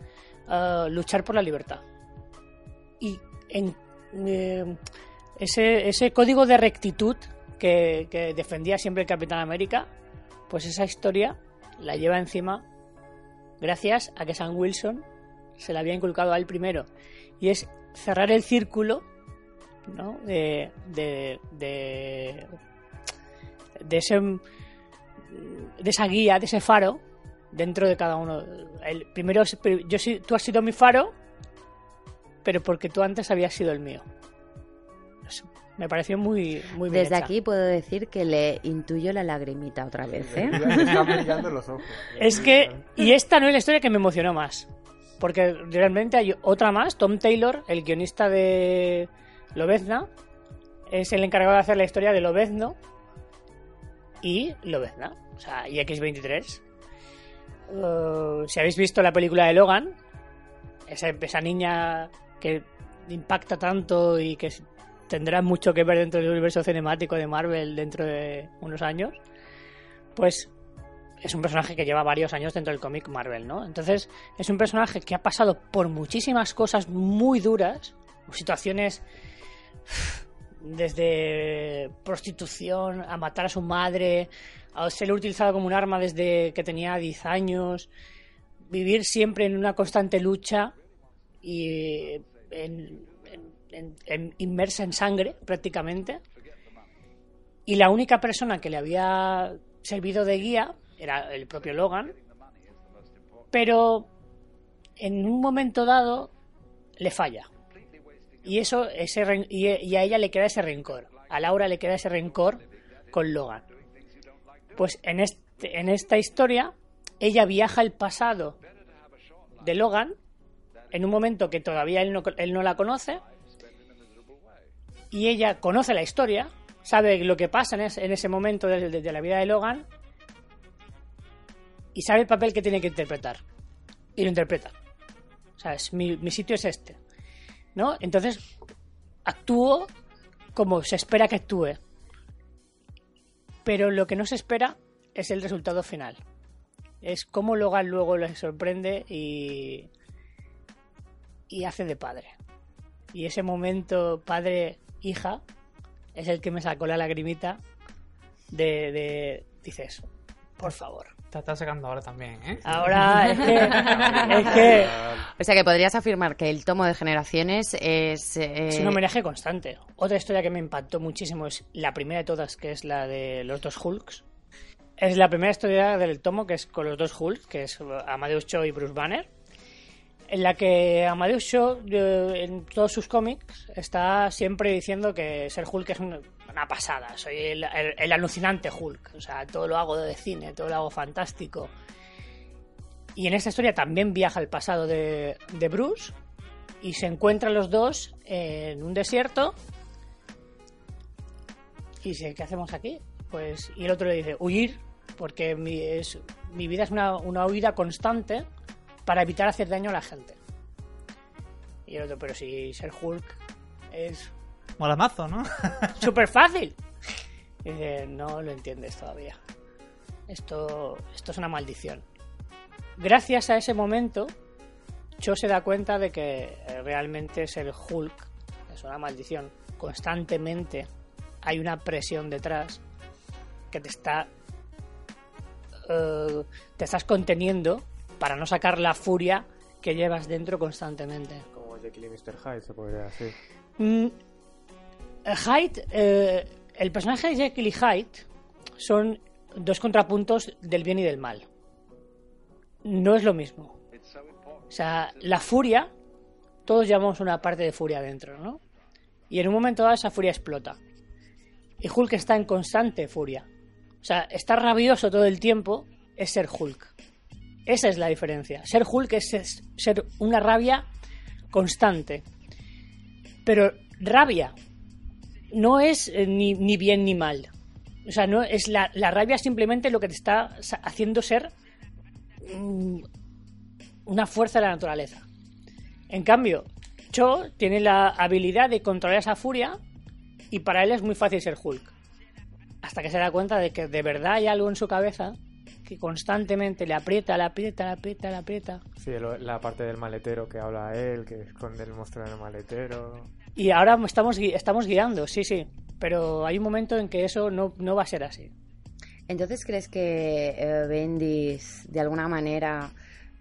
Speaker 3: eh, luchar por la libertad. Y en eh, ese, ese código de rectitud que, defendía siempre el Capitán América, pues esa historia la lleva encima gracias a que Sam Wilson se la había inculcado a él primero. Y es cerrar el círculo ¿no? de, de, de, ese de esa guía, de ese faro dentro de cada uno. El primero, yo tú has sido mi faro, pero porque tú antes habías sido el mío. Me pareció muy, muy bien
Speaker 1: Desde
Speaker 3: hecha.
Speaker 1: aquí puedo decir que le intuyo la lagrimita otra vez, ¿eh?
Speaker 4: Me están los ojos.
Speaker 3: Es que, y esta no es la historia que me emocionó más. Porque realmente hay otra más. Tom Taylor, el guionista de Lobezna, es el encargado de hacer la historia de Lobezno y Lobezna. O sea, y X23. Uh, si habéis visto la película de Logan, esa, esa niña que impacta tanto y que tendrá mucho que ver dentro del universo cinemático de Marvel dentro de unos años, pues es un personaje que lleva varios años dentro del cómic Marvel, ¿no? Entonces, es un personaje que ha pasado por muchísimas cosas muy duras, situaciones desde prostitución a matar a su madre, a ser utilizado como un arma desde que tenía 10 años, vivir siempre en una constante lucha y en- inmersa en sangre prácticamente. Y la única persona que le había servido de guía era el propio Logan. Pero en un momento dado le falla. Y eso ese y, a ella le queda ese rencor. A Laura le queda ese rencor con Logan. Pues en este, en esta historia ella viaja al pasado de Logan en un momento que todavía él no, él no la conoce y ella conoce la historia, sabe lo que pasa en, es- en ese momento de, la vida de Logan y sabe el papel que tiene que interpretar. Y lo interpreta. O sea, es, mi, sitio es este. ¿No? Entonces, actúo como se espera que actúe. Pero lo que no se espera es el resultado final. Es cómo Logan luego le sorprende y, y hace de padre. Y ese momento padre-hija es el que me sacó la lagrimita de, de dices, por favor.
Speaker 2: Te estás sacando ahora también, ¿eh?
Speaker 3: Ahora es que, es que
Speaker 1: O sea que podrías afirmar que el tomo de generaciones es... eh,
Speaker 3: es un homenaje constante. Otra historia que me impactó muchísimo es la primera de todas, que es la de los dos Hulks. Es la primera historia del tomo que es con los dos Hulks, que es Amadeus Cho y Bruce Banner. En la que Amadeus eh, en todos sus cómics, está siempre diciendo que ser Hulk es un- una pasada. Soy el alucinante Hulk. O sea, todo lo hago de cine, todo lo hago fantástico. Y en esta historia también viaja al pasado de, de Bruce y se encuentran los dos en un desierto. Y dice, ¿qué hacemos aquí? pues y el otro le dice, huir, porque mi, es, mi vida es una, una huida constante para evitar hacer daño a la gente. Y el otro, pero si ser Hulk es
Speaker 2: Mola mazo, ¿no?
Speaker 3: súper fácil. Y dice, no lo entiendes todavía. Esto, esto es una maldición. Gracias a ese momento, Cho se da cuenta de que eh, realmente ser Hulk es una maldición. Constantemente hay una presión detrás que te está. eh, te estás conteniendo para no sacar la furia que llevas dentro constantemente.
Speaker 4: Como Jekyll y Mr. Hyde, se podría decir.
Speaker 3: Mm, Hyde, eh, el personaje de Jekyll y Hyde son dos contrapuntos del bien y del mal. No es lo mismo. O sea, la furia, todos llevamos una parte de furia dentro, ¿no? Y en un momento dado esa furia explota. Y Hulk está en constante furia. O sea, estar rabioso todo el tiempo es ser Hulk. Esa es la diferencia. Ser Hulk es ser una rabia constante. Pero rabia no es eh, ni, ni bien ni mal. O sea, no es la, la rabia es simplemente lo que te está haciendo ser mm, una fuerza de la naturaleza. En cambio, Cho tiene la habilidad de controlar esa furia y para él es muy fácil ser Hulk. Hasta que se da cuenta de que de verdad hay algo en su cabeza que constantemente le aprieta, le aprieta, le aprieta, le aprieta.
Speaker 4: Sí, lo- la parte del maletero que habla él, que esconde el monstruo en el maletero.
Speaker 3: Y ahora estamos, estamos guiando, sí, sí. Pero hay un momento en que eso no, no va a ser así.
Speaker 1: Entonces, ¿crees que eh, Bendis, de alguna manera,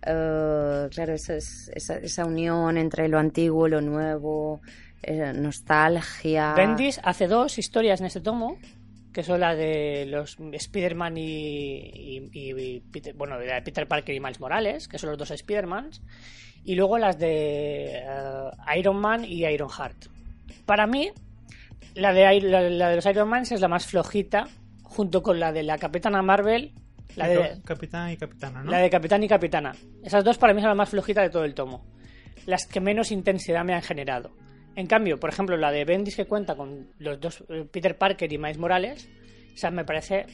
Speaker 1: eh, claro, esa, es- esa, esa unión entre lo antiguo, lo nuevo, eh, nostalgia...
Speaker 3: Bendis hace dos historias en este tomo, que son la de los Spider-Man y, y- y Peter, bueno, de Peter Parker y Miles Morales, que son los dos Spider-Mans, y luego las de eh, Iron Man y Iron Heart. Para mí, la de, la, la de los Iron Man es la más flojita, junto con la de la Capitana Marvel, la de,
Speaker 2: Capitán y capitana, ¿no?
Speaker 3: la de Capitán y Capitana. Esas dos para mí son las más flojitas de todo el tomo. Las que menos intensidad me han generado. En cambio, por ejemplo, la de Bendis que cuenta con los dos, eh, Peter Parker y Miles Morales, esa me parece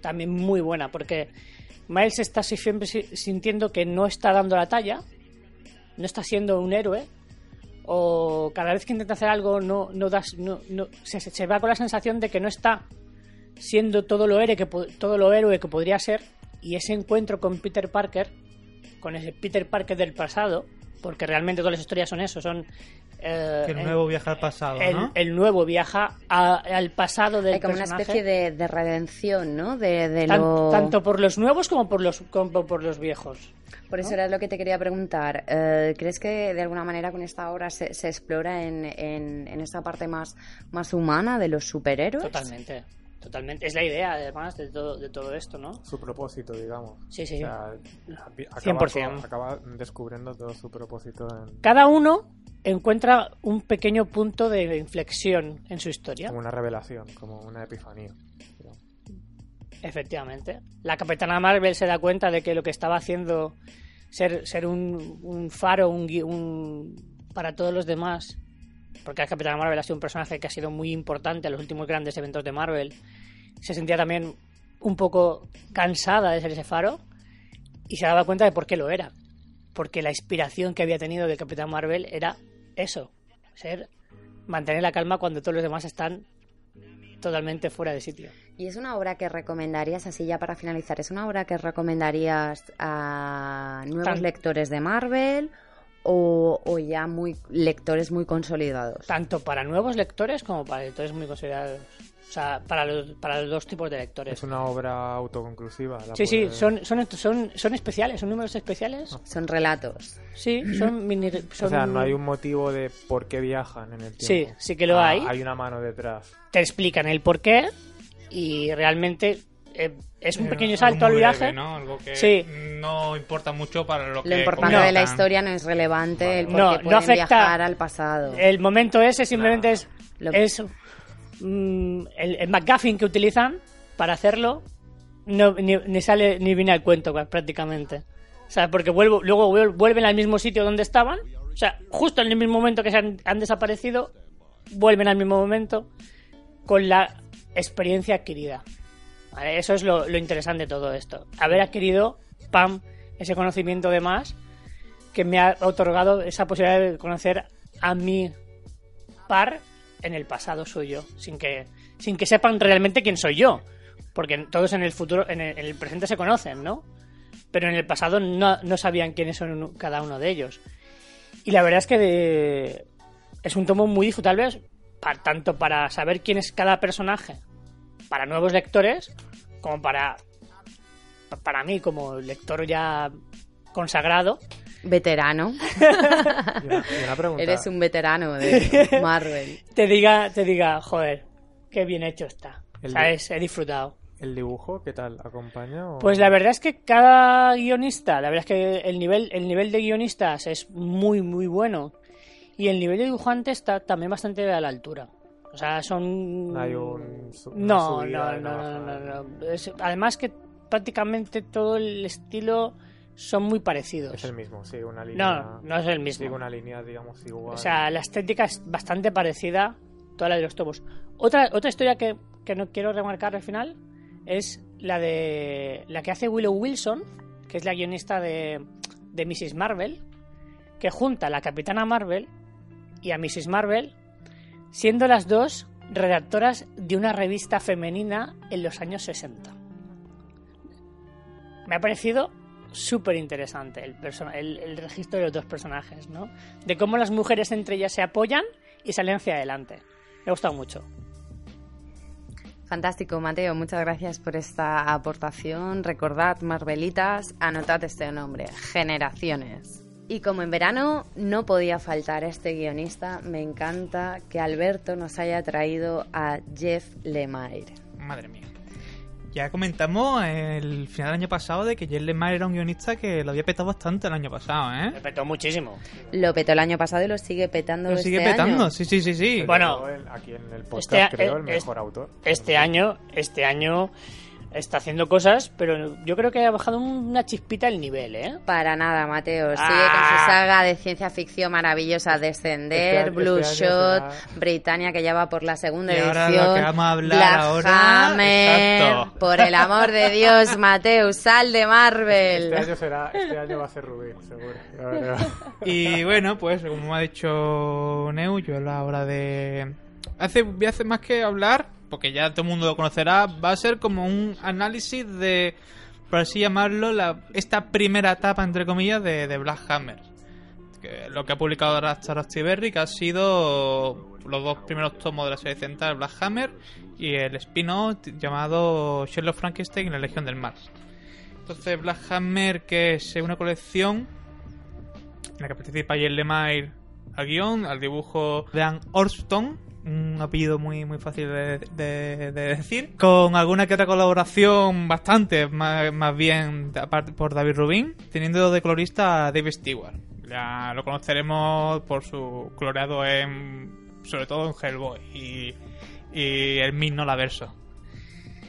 Speaker 3: también muy buena, porque Miles está si- siempre si- sintiendo que no está dando la talla, no está siendo un héroe, o cada vez que intenta hacer algo no, no das, no, no- se, se va con la sensación de que no está siendo todo lo héroe que todo lo héroe que podría ser y ese encuentro con Peter Parker con ese Peter Parker del pasado porque realmente todas las historias son eso son eh,
Speaker 2: Que el
Speaker 3: el-
Speaker 2: nuevo viaja al pasado,
Speaker 3: el,
Speaker 2: ¿no?
Speaker 3: el nuevo viaja a- al pasado del
Speaker 1: Hay como una especie de, de redención, ¿no? De, de
Speaker 3: tan-
Speaker 1: lo...
Speaker 3: tanto por los nuevos como por los como por los viejos
Speaker 1: Por eso era lo que te quería preguntar. Eh, ¿Crees que de alguna manera con esta obra se, se explora en, en, en esta parte más, más humana de los superhéroes?
Speaker 3: totalmente totalmente es la idea además de todo de todo esto no
Speaker 4: Su propósito, digamos.
Speaker 3: Sí, sí.
Speaker 4: O sea, acaba,
Speaker 3: 100%.
Speaker 4: con- acaba descubriendo todo su propósito en,
Speaker 3: cada uno encuentra un pequeño punto de inflexión en su historia
Speaker 4: como una revelación, como una epifanía.
Speaker 3: Efectivamente. La capitana Marvel se da cuenta de que lo que estaba haciendo ser, ser un, un faro un, un- para todos los demás, porque la capitana Marvel ha sido un personaje que ha sido muy importante en los últimos grandes eventos de Marvel, se sentía también un poco cansada de ser ese faro y se daba cuenta de por qué lo era. Porque la inspiración que había tenido del Capitán Marvel era eso, ser mantener la calma cuando todos los demás están totalmente fuera de sitio.
Speaker 1: Y es una obra que recomendarías, así ya para finalizar, es una obra que recomendarías a nuevos
Speaker 3: Tan-
Speaker 1: lectores de Marvel o, o ya muy lectores muy consolidados.
Speaker 3: tanto para nuevos lectores como para lectores muy considerados. O sea, para los, para los dos tipos de lectores.
Speaker 4: Es una obra autoconclusiva. la
Speaker 3: Sí, sí, son, son, son, son especiales, son números especiales.
Speaker 1: Son relatos.
Speaker 3: Sí, son mini. Son,
Speaker 4: O sea, no hay un motivo de por qué viajan en el
Speaker 3: Sí,
Speaker 4: tiempo.
Speaker 3: sí que lo
Speaker 4: Ah,
Speaker 3: hay.
Speaker 4: Hay una mano detrás.
Speaker 3: Te explican el porqué y realmente eh, es un pequeño salto al viaje.
Speaker 2: breve, ¿no? Algo que
Speaker 3: Sí.
Speaker 2: no importa mucho para lo que
Speaker 1: Lo importante
Speaker 3: No.
Speaker 1: de la historia no es relevante el por
Speaker 3: No,
Speaker 1: qué
Speaker 3: no afecta-
Speaker 1: viajar al pasado.
Speaker 3: El momento ese simplemente es,
Speaker 1: Lo-
Speaker 3: es mm, el, el McGuffin que utilizan para hacerlo no, ni, ni sale ni viene al cuento pues, prácticamente. O sea, porque vuelvo, luego vuel- vuelven al mismo sitio donde estaban. O sea, justo en el mismo momento que se han, han desaparecido, vuelven al mismo momento con la experiencia adquirida. Eso es lo, interesante de todo esto. Haber adquirido, pam, ese conocimiento de más que me ha otorgado esa posibilidad de conocer a mi par en el pasado suyo, sin que, sin que sepan realmente quién soy yo. Porque todos en el futuro, en el, en el presente se conocen, ¿no? Pero en el pasado no, no sabían quiénes son cada uno de ellos. Y la verdad es que es un tomo muy disfrutable, pa- tanto para saber quién es cada personaje, para nuevos lectores, como para, para mí, como lector ya consagrado.
Speaker 1: Veterano.
Speaker 4: Y una, y una pregunta.
Speaker 1: Eres un veterano de Marvel.
Speaker 3: te diga, te diga, joder, qué bien hecho está.
Speaker 4: El
Speaker 3: ¿Sabes? He disfrutado.
Speaker 4: ¿El dibujo qué tal? ¿Acompaña? o-
Speaker 3: Pues la verdad es que cada guionista, la verdad es que el nivel, el nivel de guionistas es muy, muy bueno. Y el nivel de dibujante está también bastante a la altura. O sea, son...
Speaker 4: No hay un
Speaker 3: No, no, no, no, no, no. Es- además que prácticamente todo el estilo son muy parecidos.
Speaker 4: Es el mismo, sí, una línea.
Speaker 3: No, no es el mismo.
Speaker 4: Sigue una línea, digamos, igual.
Speaker 3: O sea, la estética es bastante parecida toda la de los tomos. Otra, otra historia que, que no quiero remarcar al final es la de la que hace Willow Wilson, que es la guionista de, de Mrs. Marvel, que junta a la Capitana Marvel y a Mrs. Marvel, siendo las dos redactoras de una revista femenina en los años 60. Me ha parecido súper interesante el, registro de los dos personajes, ¿no? De cómo las mujeres entre ellas se apoyan y salen hacia adelante. Me ha gustado mucho.
Speaker 1: Fantástico, Mateo. Muchas gracias por esta aportación. Recordad, Marvelitas, anotad este nombre. Generaciones. Y como en verano no podía faltar este guionista, me encanta que Alberto nos haya traído a Jeff Lemire.
Speaker 2: Madre mía. Ya comentamos el final del año pasado de que Jen Lemire era un guionista que lo había petado bastante el año pasado, ¿eh?
Speaker 3: Me petó muchísimo.
Speaker 1: Lo petó el año pasado y lo sigue petando
Speaker 2: Lo
Speaker 1: este
Speaker 2: sigue petando,
Speaker 1: año.
Speaker 2: sí, sí, sí, sí.
Speaker 3: Bueno,
Speaker 4: aquí en el podcast
Speaker 3: este-
Speaker 4: creo el
Speaker 3: eh,
Speaker 4: mejor autor.
Speaker 3: Este año, este año está haciendo cosas, pero yo creo que ha bajado una chispita el nivel, ¿eh?
Speaker 1: Para nada, Mateo. Sigue
Speaker 3: Ah.
Speaker 1: con su saga de ciencia ficción maravillosa, Descender,
Speaker 4: año-
Speaker 1: Blue Shot,
Speaker 4: será-
Speaker 1: Britannia, que ya va por la segunda
Speaker 2: Y ahora
Speaker 1: edición.
Speaker 2: lo que vamos a hablar
Speaker 1: Black
Speaker 2: ahora-
Speaker 1: Hammer.
Speaker 2: Exacto.
Speaker 1: Por el amor de Dios, Mateo, sal de Marvel.
Speaker 4: Este año será, este año va a ser Rubí, seguro.
Speaker 2: Y bueno, pues como ha dicho Neu, yo a la hora de... Hace, voy a hacer más que hablar, porque ya todo el mundo lo conocerá, va a ser como un análisis de, por así llamarlo, la, esta primera etapa, entre comillas, de, de Black Hammer. Que lo que ha publicado ahora Berry, que ha sido los dos primeros tomos de la serie central, Black Hammer, y el spin-off llamado Sherlock Frankenstein y la Legión del Mar. Entonces, Black Hammer, que es una colección en la que participa Jen Lemire al guion, al dibujo de Ann Orston, un apellido muy muy fácil de, de- de decir, con alguna que otra colaboración bastante, más, más bien por David Rubin, teniendo de colorista a Dave Stewart. Ya lo conoceremos por su coloreado en, sobre todo en Hellboy y, y el Mino Laverso.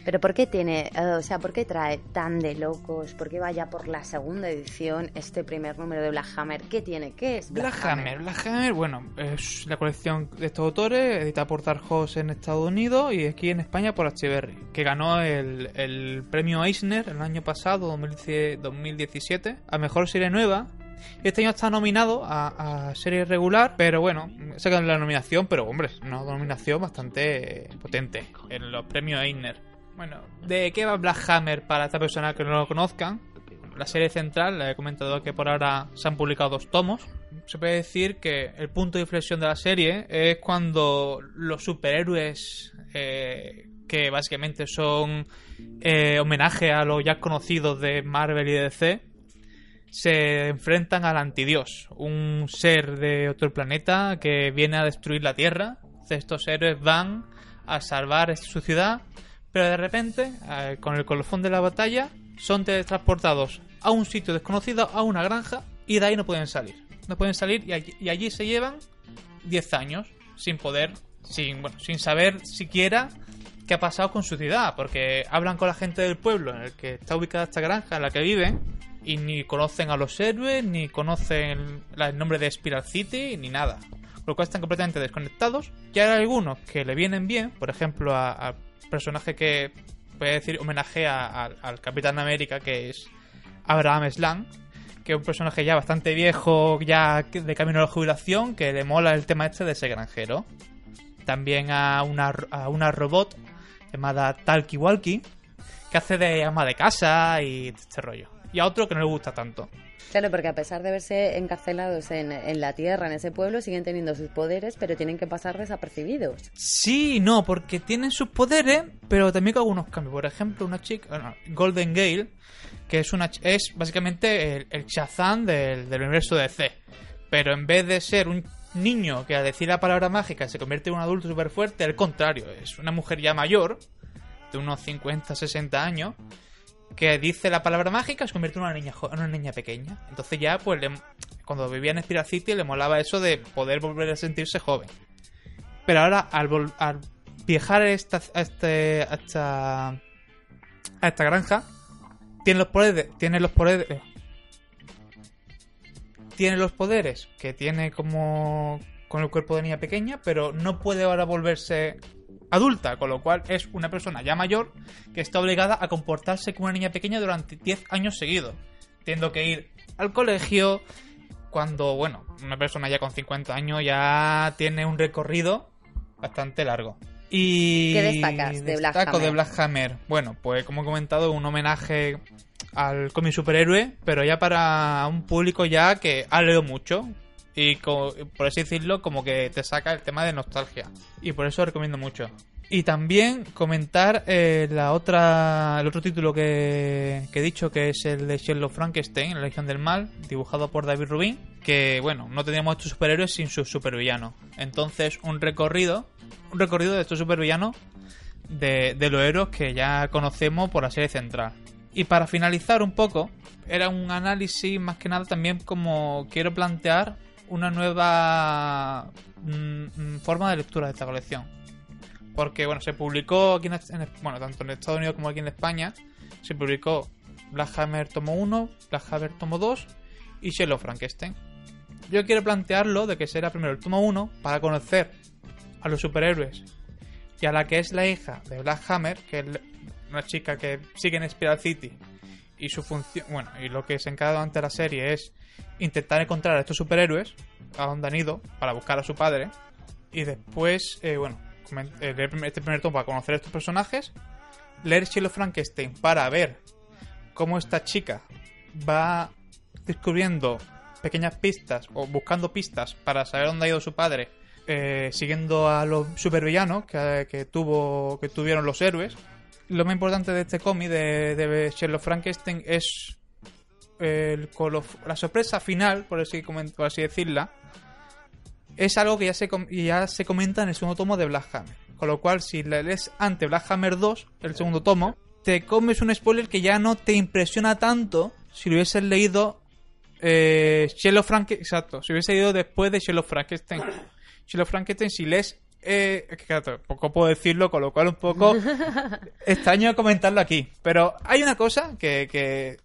Speaker 1: Pero ¿por qué tiene, eh, o sea, por qué trae tan de locos? ¿Por qué vaya por la segunda edición este primer número de Black Hammer? ¿Qué tiene? ¿Qué es Black,
Speaker 2: Black Hammer, Black Hammer, bueno, es la colección de estos autores, editada por Dark Horse en Estados Unidos y aquí en España por Berry, que ganó el, el premio Eisner el año pasado, 2010 2017, a Mejor Serie Nueva. Este año está nominado a, a serie regular, pero bueno, sacan la nominación, pero hombre, una nominación bastante potente en los premios Eisner. Bueno, ¿de qué va Black Hammer para esta persona que no lo conozcan? La serie central, le he comentado que por ahora se han publicado dos tomos. Se puede decir que el punto de inflexión de la serie es cuando los superhéroes, eh, que básicamente son eh, homenaje a los ya conocidos de Marvel y DC, se enfrentan al antidios, un ser de otro planeta que viene a destruir la Tierra. Estos héroes van a salvar su ciudad, pero de repente, eh, con el colofón de la batalla, son transportados a un sitio desconocido, a una granja, y de ahí no pueden salir. No pueden salir y allí, allí se llevan 10 años sin poder, sin, bueno, sin saber siquiera qué ha pasado con su ciudad, porque hablan con la gente del pueblo en el que está ubicada esta granja en la que viven y ni conocen a los héroes, ni conocen el nombre de Spiral City, ni nada. Por lo cual están completamente desconectados. Y hay algunos que le vienen bien, por ejemplo, a personaje que puede decir homenajea al, al Capitán América, que es Abraham Slang, que es un personaje ya bastante viejo, ya de camino a la jubilación, que le mola el tema este de ese granjero. También a una, a una robot llamada Talkie Walkie, que hace de ama de casa y este rollo. Y a otro que no le gusta tanto.
Speaker 1: Claro, porque a pesar de verse encarcelados en, en la tierra, en ese pueblo, siguen teniendo sus poderes, pero tienen que pasar desapercibidos.
Speaker 2: Sí no, porque tienen sus poderes, pero también con algunos cambios. Por ejemplo, una chica, Golden Gale, que es una es básicamente el, el del, del universo de C. Pero en vez de ser un niño que al decir la palabra mágica se convierte en un adulto súper fuerte, al contrario, es una mujer ya mayor, de unos 50, 60 años, que dice la palabra mágica se convierte en una niña, en una niña pequeña. Entonces ya, pues, le- cuando vivía en Spiral City le molaba eso de poder volver a sentirse joven. Pero ahora, al, vol- viajar esta, a, este, a, esta, a esta granja, tiene los poderes, tiene los poderes, tiene los poderes que tiene como con el cuerpo de niña pequeña, pero no puede ahora volverse adulta, con lo cual es una persona ya mayor que está obligada a comportarse como una niña pequeña durante 10 años seguidos, teniendo que ir al colegio cuando, bueno, una persona ya con 50 años ya tiene un recorrido bastante largo. Y
Speaker 1: ¿Qué destacas de Black
Speaker 2: destaco
Speaker 1: Hammer?
Speaker 2: de Black Hammer? Bueno, pues como he comentado, un homenaje al cómic superhéroe, pero ya para un público ya que ha leído mucho y por así decirlo, como que te saca el tema de nostalgia. Y por eso recomiendo mucho. Y también comentar eh, la otra, el otro título que, que he dicho, que es el de Sherlock Frankenstein, La Legión del Mal, dibujado por David Rubin, que bueno, no teníamos estos superhéroes sin sus supervillanos. Entonces, un recorrido, un recorrido de estos supervillanos de, de los héroes que ya conocemos por la serie central. Y para finalizar un poco, era un análisis más que nada también como quiero plantear una nueva mm, mm, forma de lectura de esta colección. Porque, bueno, se publicó aquí en, en- bueno, tanto en Estados Unidos como aquí en España, se publicó Black Hammer tomo 1, Black Hammer tomo 2 y Sherlock Frankenstein. Yo quiero plantearlo de que será primero el tomo 1 para conocer a los superhéroes y a la que es la hija de Black Hammer, que es una chica que sigue en Spiral City y su función, bueno, y lo que se encarga durante la serie es intentar encontrar a estos superhéroes, a dónde han ido, para buscar a su padre, y después, eh, bueno, eh, leer este primer tomo para conocer a estos personajes, leer Sherlock Frankenstein para ver cómo esta chica va descubriendo pequeñas pistas o buscando pistas para saber dónde ha ido su padre, eh, siguiendo a los supervillanos que, que tuvo que tuvieron los héroes. Lo más importante de este cómic de, de Sherlock Frankenstein es la sorpresa final, por así, decirla, es algo que ya se, ya se comenta en el segundo tomo de Black Hammer. Con lo cual, si le lees ante Black Hammer 2, el segundo tomo, te comes un spoiler que ya no te impresiona tanto si lo hubieses leído eh, Sherlock Frankenstein. Exacto, si hubiese leído después de Sherlock Frankenstein. Sherlock Frankenstein, si lees. Eh, es que claro, poco puedo decirlo, con lo cual un poco extraño comentarlo aquí. Pero hay una cosa que, que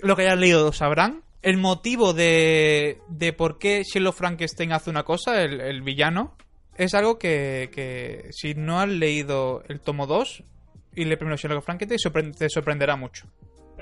Speaker 2: lo que hayas leído sabrán. El motivo de, de por qué Sherlock Frankenstein hace una cosa, el, el villano, es algo que, que si no has leído el tomo 2 y le primero Sherlock Frankenstein, te sorprenderá mucho.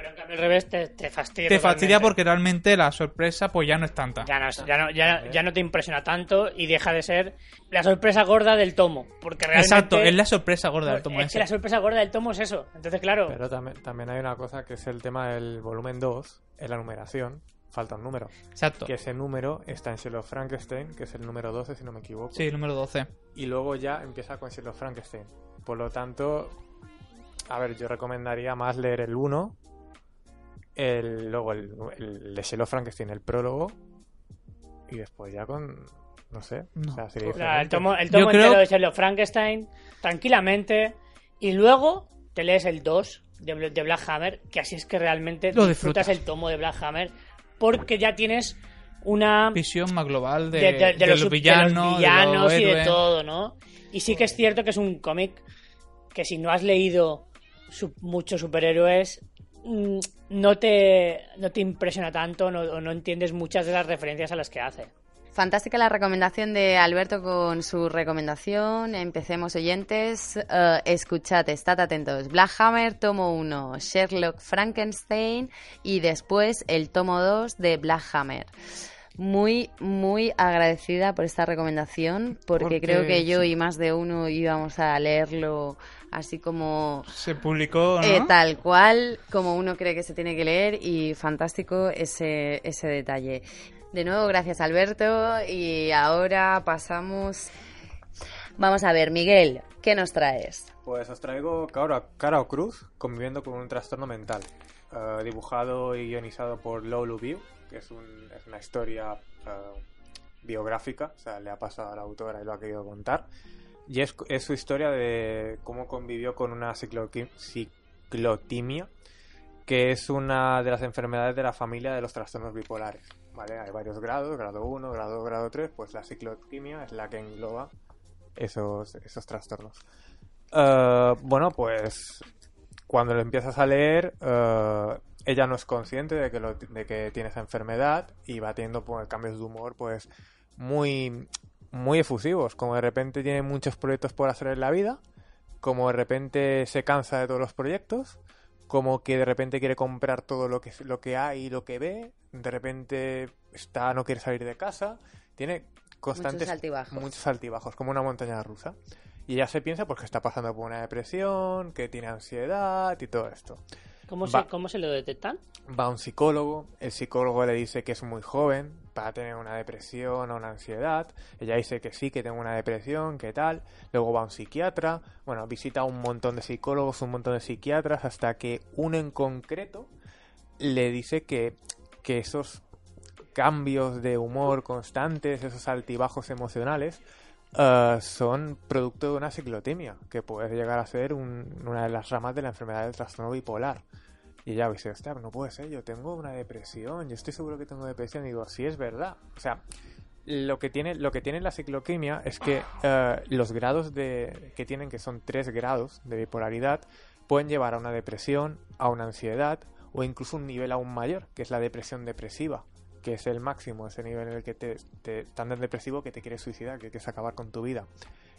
Speaker 3: Pero en cambio al revés te, te fastidia.
Speaker 2: Te fastidia
Speaker 3: totalmente.
Speaker 2: porque realmente la sorpresa pues ya no es tanta.
Speaker 3: Ya no, es- ya, no, ya, ya no te impresiona tanto y deja de ser la sorpresa gorda del tomo. Porque realmente.
Speaker 2: Exacto, es la sorpresa gorda del tomo
Speaker 3: Es
Speaker 2: ese.
Speaker 3: que la sorpresa gorda del tomo es eso. Entonces, claro.
Speaker 4: Pero también, también hay una cosa que es el tema del volumen 2, en la numeración. Falta un número.
Speaker 2: Exacto.
Speaker 4: Que ese número está en Sherlock Frankenstein, que es el número 12, si no me equivoco.
Speaker 2: Sí, número 12.
Speaker 4: Y luego ya empieza con Sherlock Frankenstein. Por lo tanto, a ver, yo recomendaría más leer el 1, el, luego el, el de Sherlock Frankenstein, el prólogo, y después ya con. No sé.
Speaker 2: No.
Speaker 4: O sea, sería
Speaker 3: O sea, el tomo, el tomo
Speaker 2: creo-
Speaker 3: entero de Sherlock Frankenstein, tranquilamente, y luego te lees el 2 de, de Black Hammer, que así es que realmente
Speaker 2: Lo
Speaker 3: disfrutas
Speaker 2: disfrutas.
Speaker 3: el tomo de Black Hammer, porque ya tienes una...
Speaker 2: Visión más global de,
Speaker 3: de, de- de
Speaker 2: de
Speaker 3: los,
Speaker 2: los
Speaker 3: sub- de
Speaker 2: villanos,
Speaker 3: los
Speaker 2: de los
Speaker 3: villanos y de todo, ¿no? Y sí que es cierto que es un cómic que si no has leído su- muchos superhéroes, no te, no te impresiona tanto no- o no entiendes muchas de las referencias a las que hace.
Speaker 1: Fantástica la recomendación de Alberto con su recomendación. Empecemos oyentes. Eh, escuchad, estad atentos. Black Hammer, tomo 1, Sherlock Frankenstein y después el tomo 2 de Black Hammer. Muy, muy agradecida por esta recomendación porque,
Speaker 2: Porque
Speaker 1: creo que yo
Speaker 2: sí.
Speaker 1: y más de uno íbamos a leerlo así como
Speaker 2: Se publicó, ¿no?
Speaker 1: eh, tal cual como uno cree que se tiene que leer y fantástico ese, ese detalle. De nuevo, gracias Alberto y ahora pasamos... Vamos a ver, Miguel, ¿qué nos traes?
Speaker 4: Pues os traigo Cara, Cara Cruz conviviendo con un trastorno mental, eh, dibujado y guionizado por Lolo View, que es, un- una historia eh, biográfica, o sea, le ha pasado a la autora y lo ha querido contar. Y es, su historia de cómo convivió con una ciclotimia, que es una de las enfermedades de la familia de los trastornos bipolares. ¿vale? Hay varios grados, grado 1, grado 2, grado 3, pues la ciclotimia es la que engloba esos, esos trastornos. Eh, bueno, pues cuando lo empiezas a leer, eh, ella no es consciente de que, lo- de que tiene esa enfermedad y va teniendo pues, cambios de humor pues muy, muy efusivos. Como de repente tiene muchos proyectos por hacer en la vida, como de repente se cansa de todos los proyectos, como que de repente quiere comprar todo lo que, lo que hay y lo que ve, de repente está no quiere salir de casa, tiene constantes
Speaker 1: altibajos.
Speaker 4: muchos altibajos, como una montaña rusa. Y ella se piensa pues que está pasando por una depresión, que tiene ansiedad y todo esto.
Speaker 3: ¿Cómo,
Speaker 4: Va.
Speaker 3: se, ¿Cómo se lo detectan?
Speaker 4: Va a un psicólogo, el psicólogo le dice que es muy joven para tener una depresión o una ansiedad. Ella dice que sí, que tengo una depresión, que tal. Luego va a un psiquiatra, bueno, visita a un montón de psicólogos, un montón de psiquiatras, hasta que uno en concreto le dice que, que esos cambios de humor constantes, esos altibajos emocionales, eh, son producto de una ciclotimia, que puede llegar a ser un- una de las ramas de la enfermedad del trastorno bipolar. Y ella dice, no puede ser, yo tengo una depresión, yo estoy seguro que tengo depresión. Y digo, sí es verdad. O sea, lo que tiene, lo que tiene la cicloquimia es que eh, los grados de, que tienen, que son tres grados de bipolaridad, pueden llevar a una depresión, a una ansiedad o incluso un nivel aún mayor, que es la depresión depresiva, que es el máximo, ese nivel en el que te, te tan depresivo que te quieres suicidar, que quieres acabar con tu vida.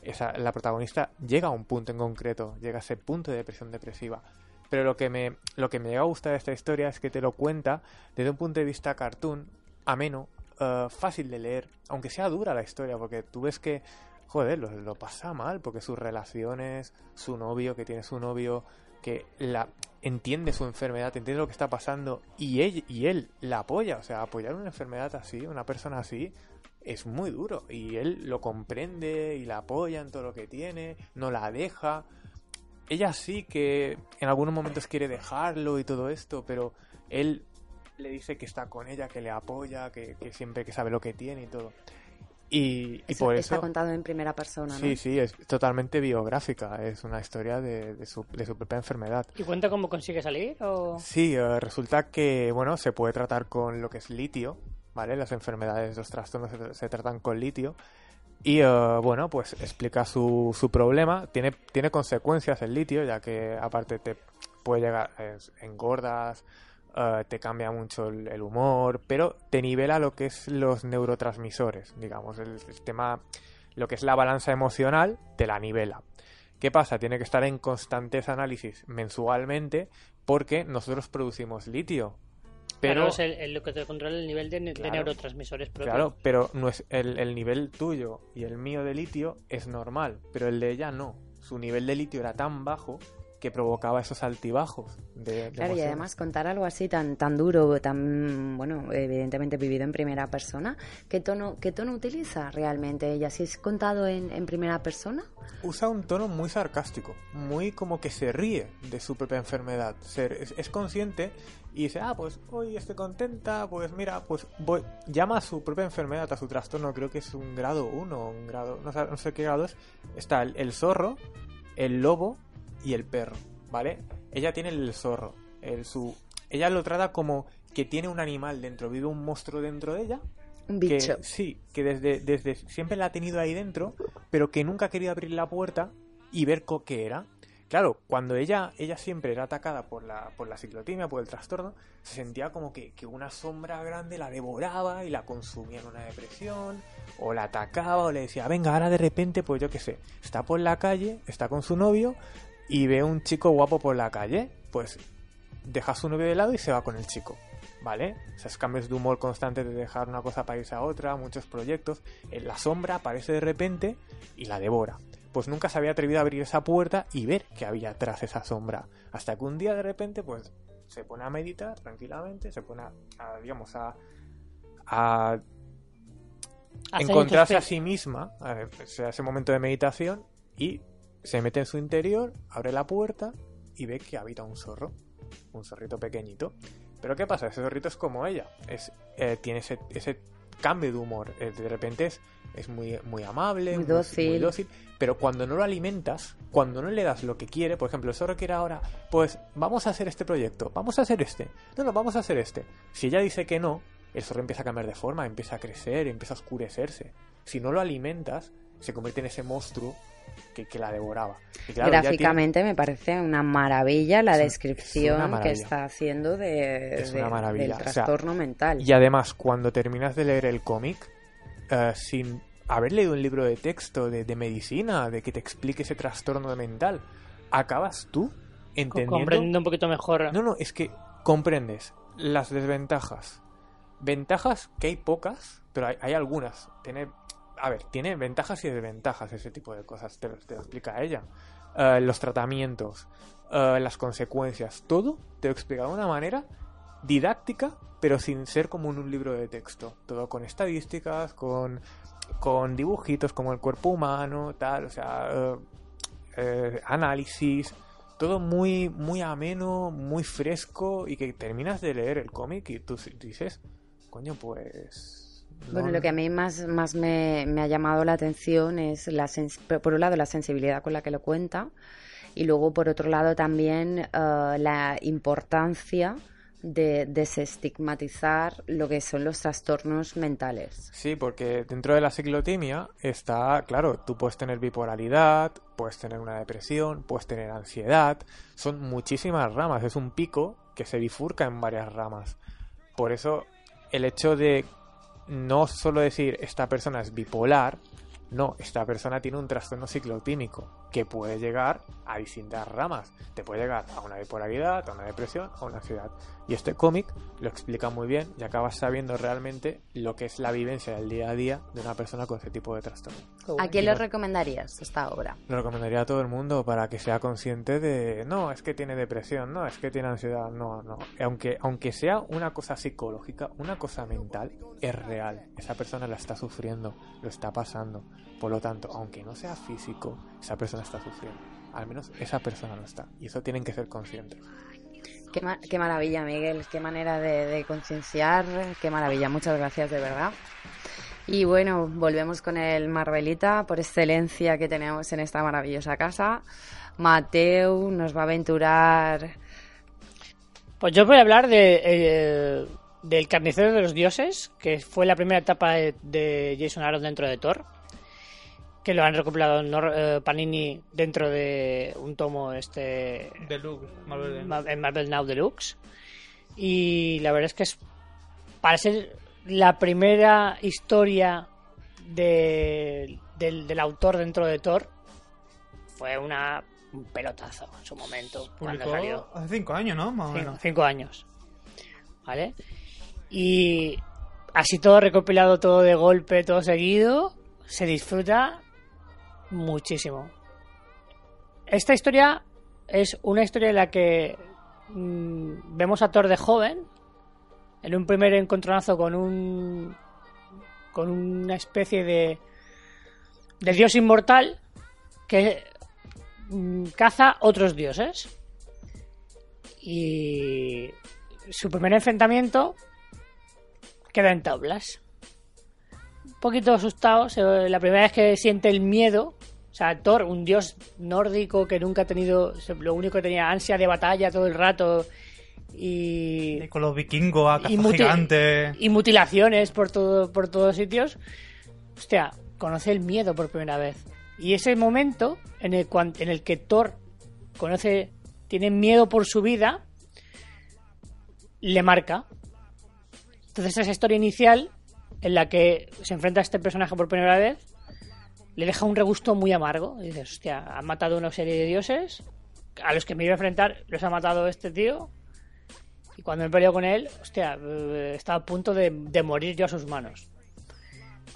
Speaker 4: Esa, la protagonista llega a un punto en concreto, llega a ese punto de depresión depresiva. Pero lo que me, lo que me llega a gustar de esta historia es que te lo cuenta desde un punto de vista cartoon, ameno, eh, fácil de leer, aunque sea dura la historia, porque tú ves que, joder, lo, lo pasa mal, porque sus relaciones, su novio, que tiene su novio, que la entiende su enfermedad, entiende lo que está pasando, y él, la apoya, o sea, apoyar una enfermedad así, una persona así, es muy duro, y él lo comprende y la apoya en todo lo que tiene, no la deja, ella sí que en algunos momentos quiere dejarlo y todo esto, pero él le dice que está con ella, que le apoya, que siempre que sabe lo que tiene y todo. Y, y
Speaker 1: Eso
Speaker 4: por
Speaker 1: está
Speaker 4: eso...
Speaker 1: contado en primera persona, ¿no?
Speaker 4: Sí, sí, es totalmente biográfica, es una historia de, de su, de su propia enfermedad.
Speaker 3: ¿Y cuenta cómo consigue salir? O...
Speaker 4: Sí, eh, resulta que, bueno, se puede tratar con lo que es litio, ¿vale? Las enfermedades, los trastornos se, se tratan con litio. Y, eh, bueno, pues explica su, su problema. Tiene, tiene consecuencias el litio, ya que aparte te puede llegar, es- engordas, eh, te cambia mucho el, el humor, pero te nivela lo que es los neurotransmisores, digamos, el sistema, lo que es la balanza emocional, te la nivela. ¿Qué pasa? Tiene que estar en constantes análisis mensualmente porque nosotros producimos litio. Pero,
Speaker 3: Claro, es el- lo que te controla el nivel de, neurotransmisores propios.
Speaker 4: claro, pero no es el, el nivel tuyo y el mío de litio es normal, pero el de ella no. Su nivel de litio era tan bajo que provocaba esos altibajos. De, de
Speaker 1: Claro, y además contar algo así tan tan duro, tan, bueno, evidentemente vivido en primera persona, ¿qué tono, qué tono utiliza realmente ella? ¿Si es contado en, en primera persona?
Speaker 4: usa un tono muy sarcástico, muy como que se ríe de su propia enfermedad. Se- es, es consciente y dice, ah, pues hoy estoy contenta, pues mira, pues voy. Llama a su propia enfermedad, a su trastorno, creo que es un grado 1, un grado, no sé, no sé qué grado es. Está el, el zorro, el lobo y el perro, ¿vale? Ella tiene el zorro, el su. Ella lo trata como que tiene un animal dentro, vive un monstruo dentro de ella
Speaker 1: Un
Speaker 4: que
Speaker 1: bicho.
Speaker 4: sí, que desde, desde siempre la ha tenido ahí dentro, pero que nunca ha querido abrir la puerta y ver qué era. claro, cuando ella, ella siempre era atacada por la, por la ciclotimia, por el trastorno, se sentía como que, que una sombra grande la devoraba y la consumía en una depresión, o la atacaba, o le decía, venga, ahora de repente, pues yo qué sé, está por la calle, está con su novio, y ve un chico guapo por la calle, pues deja a su novio de lado y se va con el chico. ¿Vale? Esos cambios de humor constantes de dejar una cosa para irse a otra, muchos proyectos. En la sombra aparece de repente y la devora pues nunca se había atrevido a abrir esa puerta y ver que había tras esa sombra. Hasta que un día de repente, pues, se pone a meditar tranquilamente, se pone a, digamos, a, a encontrarse a sí misma, a, sea, ese momento de meditación, y se mete en su interior, abre la puerta y ve que habita un zorro, un zorrito pequeñito. Pero ¿qué pasa? Ese zorrito es como ella, es, eh, tiene ese, ese cambio de humor, eh, de repente es es muy, muy amable,
Speaker 1: muy dócil.
Speaker 4: pero cuando no lo alimentas, cuando no le das lo que quiere, por ejemplo, el zorro quiere ahora, pues vamos a hacer este proyecto, vamos a hacer este, no, no, vamos a hacer este. Si ella dice que no, el zorro empieza a cambiar de forma, empieza a crecer, empieza a oscurecerse. Si no lo alimentas, se convierte en ese monstruo que, la devoraba.
Speaker 1: Gráficamente me parece una maravilla la descripción que está haciendo de, del trastorno mental.
Speaker 4: Y además, cuando terminas de leer el cómic, eh, sin haber leído un libro de texto de, medicina, de que te explique ese trastorno mental, acabas tú entendiendo...
Speaker 3: Comprendiendo un poquito mejor.
Speaker 4: No, no, es que comprendes las desventajas. Ventajas que hay pocas, pero hay, algunas. Tiene, a ver, tiene ventajas y desventajas ese tipo de cosas, te, lo explica ella. Eh, los tratamientos, eh, las consecuencias, todo te lo explica de una manera didáctica, pero sin ser como en un libro de texto. Todo con estadísticas, con, con dibujitos como el cuerpo humano, tal, o sea, eh, análisis, todo muy, muy ameno, muy fresco y que terminas de leer el cómic y tú dices, coño, pues...
Speaker 1: Bueno, lo que a mí más, más me, ha llamado la atención es, la por un lado, la sensibilidad con la que lo cuenta y luego, por otro lado, también eh, la importancia de desestigmatizar lo que son los trastornos mentales.
Speaker 4: Sí, porque dentro de la ciclotimia está, claro, tú puedes tener bipolaridad, puedes tener una depresión, puedes tener ansiedad, son muchísimas ramas, es un pico que se bifurca en varias ramas. Por eso el hecho de no solo decir esta persona es bipolar, no, esta persona tiene un trastorno ciclotímico que puede llegar a distintas ramas. Te puede llegar a una bipolaridad, a una depresión, a una ansiedad. Y este cómic lo explica muy bien y acabas sabiendo realmente lo que es la vivencia del día a día de una persona con ese tipo de trastorno.
Speaker 1: ¿A quién le recomendarías esta obra?
Speaker 4: Lo recomendaría a todo el mundo para que sea consciente de, no, es que tiene depresión, no, es que tiene ansiedad, no, no. Aunque, aunque sea una cosa psicológica, una cosa mental, es real. Esa persona la está sufriendo, lo está pasando. Por lo tanto, aunque no sea físico, esa persona está sufriendo. Al menos esa persona no está. Y eso tienen que ser conscientes.
Speaker 1: Qué, maravilla, Miguel. Qué manera de, concienciar. Qué maravilla. Muchas gracias, de verdad. Y bueno, volvemos con el Marvelita por excelencia que tenemos en esta maravillosa casa. Mateo nos va a aventurar.
Speaker 3: Pues yo voy a hablar de, eh, del Carnicero de los Dioses, que fue la primera etapa de, de Jason Aaron dentro de Thor que lo han recopilado eh, Panini dentro de un tomo este
Speaker 2: Deluxe, Marvel,
Speaker 3: en Marvel Now Deluxe. Y la verdad es que es para ser la primera historia de, del, autor dentro de Thor fue una un pelotazo en su momento cuando salió.
Speaker 2: hace cinco años no más o menos.
Speaker 3: cinco años vale y así todo recopilado todo de golpe todo seguido se disfruta muchísimo. Esta historia es una historia en la que mm, vemos a Thor de joven, en un primer encontronazo con un. con una especie de. de dios inmortal que mm, caza otros dioses. Y. su primer enfrentamiento queda en tablas poquito asustado. La primera vez que siente el miedo. O sea, Thor, un dios nórdico que nunca ha tenido. Lo único que tenía ansia de batalla todo el rato. Y.
Speaker 2: con los vikingos a y, gigante.
Speaker 3: y mutilaciones por, todo, por todos sitios. Hostia, conoce el miedo por primera vez. Y ese momento en el, en el que Thor conoce, tiene miedo por su vida, le marca. Entonces esa historia inicial en la que se enfrenta a este personaje por primera vez le deja un regusto muy amargo. Y dices, hostia, ha matado una serie de dioses a los que me iba a enfrentar, los ha matado este tío. Y cuando me peleo con él, hostia, eh, estaba a punto de, de morir yo a sus manos.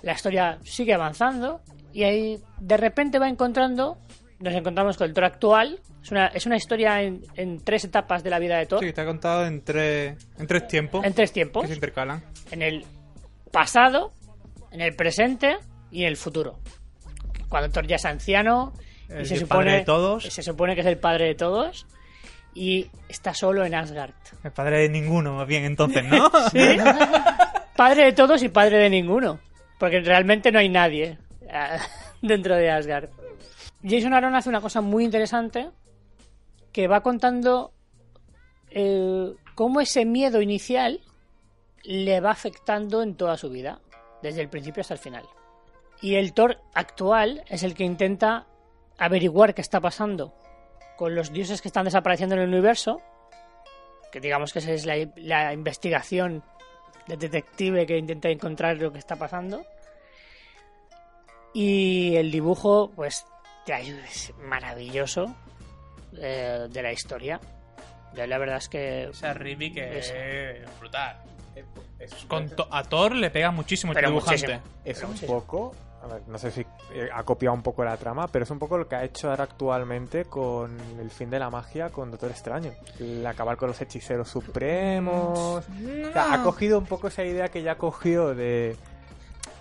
Speaker 3: La historia sigue avanzando y ahí de repente va encontrando, nos encontramos con el Thor actual. Es una, es una historia en, en tres etapas de la vida de Thor.
Speaker 2: Sí, está contado en tres, en tres tiempos.
Speaker 3: En tres tiempos.
Speaker 2: Que se intercalan.
Speaker 3: En el pasado, en el presente y en el futuro. Cuando Thor ya es anciano y se supone,
Speaker 2: padre de todos.
Speaker 3: se supone que es el padre de todos y está solo en Asgard.
Speaker 2: El padre de ninguno, más bien, entonces, ¿no?
Speaker 3: Sí. padre de todos y padre de ninguno. Porque realmente no hay nadie eh, dentro de Asgard. Jason Aaron hace una cosa muy interesante que va contando eh, cómo ese miedo inicial le va afectando en toda su vida, desde el principio hasta el final. Y el Thor actual es el que intenta averiguar qué está pasando con los dioses que están desapareciendo en el universo, que digamos que esa es la, la investigación del detective que intenta encontrar lo que está pasando. Y el dibujo, pues, es maravilloso eh, de la historia. La verdad es que...
Speaker 2: O sea, Ribi que
Speaker 3: es
Speaker 2: brutal.
Speaker 4: Es,
Speaker 2: Con To- a Thor le pega muchísimo
Speaker 3: Pero
Speaker 2: este dibujante.
Speaker 3: muchísimo.
Speaker 4: es
Speaker 3: Pero
Speaker 4: un
Speaker 3: muchísimo.
Speaker 4: poco, a ver, no sé si eh, ha copiado un poco la trama, pero es un poco lo que ha hecho ahora actualmente con el fin de la magia con Doctor Extraño. El acabar con los hechiceros supremos. O sea, ha cogido un poco esa idea que ya cogió de,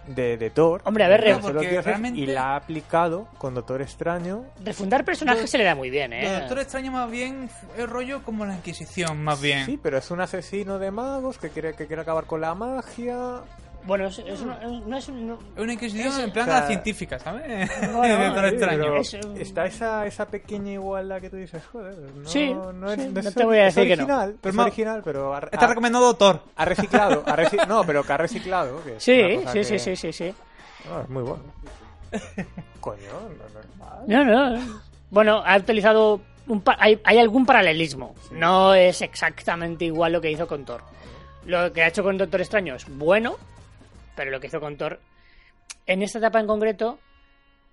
Speaker 4: de, de Thor.
Speaker 3: Hombre, a ver,
Speaker 4: de
Speaker 3: re-
Speaker 4: los
Speaker 2: porque
Speaker 4: dioses,
Speaker 2: realmente-
Speaker 4: Y la ha aplicado con Doctor Extraño.
Speaker 3: Refundar personajes
Speaker 2: Yo-
Speaker 3: se le da muy bien, ¿eh?
Speaker 2: Doctor Extraño más bien es rollo como la Inquisición, más bien.
Speaker 4: Sí, pero es un asesino de magos que quiere, que quiere acabar con la magia.
Speaker 3: Bueno, es, es una- no es un- no-
Speaker 2: Es una Inquisición
Speaker 3: Es-
Speaker 2: en plan
Speaker 4: o sea,
Speaker 2: científica, ¿sabes?
Speaker 3: Bueno,
Speaker 2: Doctor
Speaker 4: Sí,
Speaker 2: Extraño.
Speaker 3: Es,
Speaker 4: está esa, esa pequeña igualdad que tú dices, joder, no,
Speaker 3: Sí,
Speaker 4: no es,
Speaker 3: sí,
Speaker 4: no
Speaker 3: no te voy a decir que no.
Speaker 4: original,
Speaker 2: Pero
Speaker 4: es original, pero ha,
Speaker 2: Está
Speaker 4: ha-
Speaker 2: recomendado Thor.
Speaker 4: ha reciclado, ha reci- no, pero que ha reciclado. que
Speaker 3: Sí, sí,
Speaker 4: que-
Speaker 3: sí, sí, sí, sí.
Speaker 4: no, es muy bueno. Coño, no, no.
Speaker 3: No, no. Bueno, ha utilizado un pa- hay, hay algún paralelismo. No es exactamente igual lo que hizo con Thor. Lo que ha hecho con Doctor Extraño es bueno, pero lo que hizo con Thor, en esta etapa en concreto,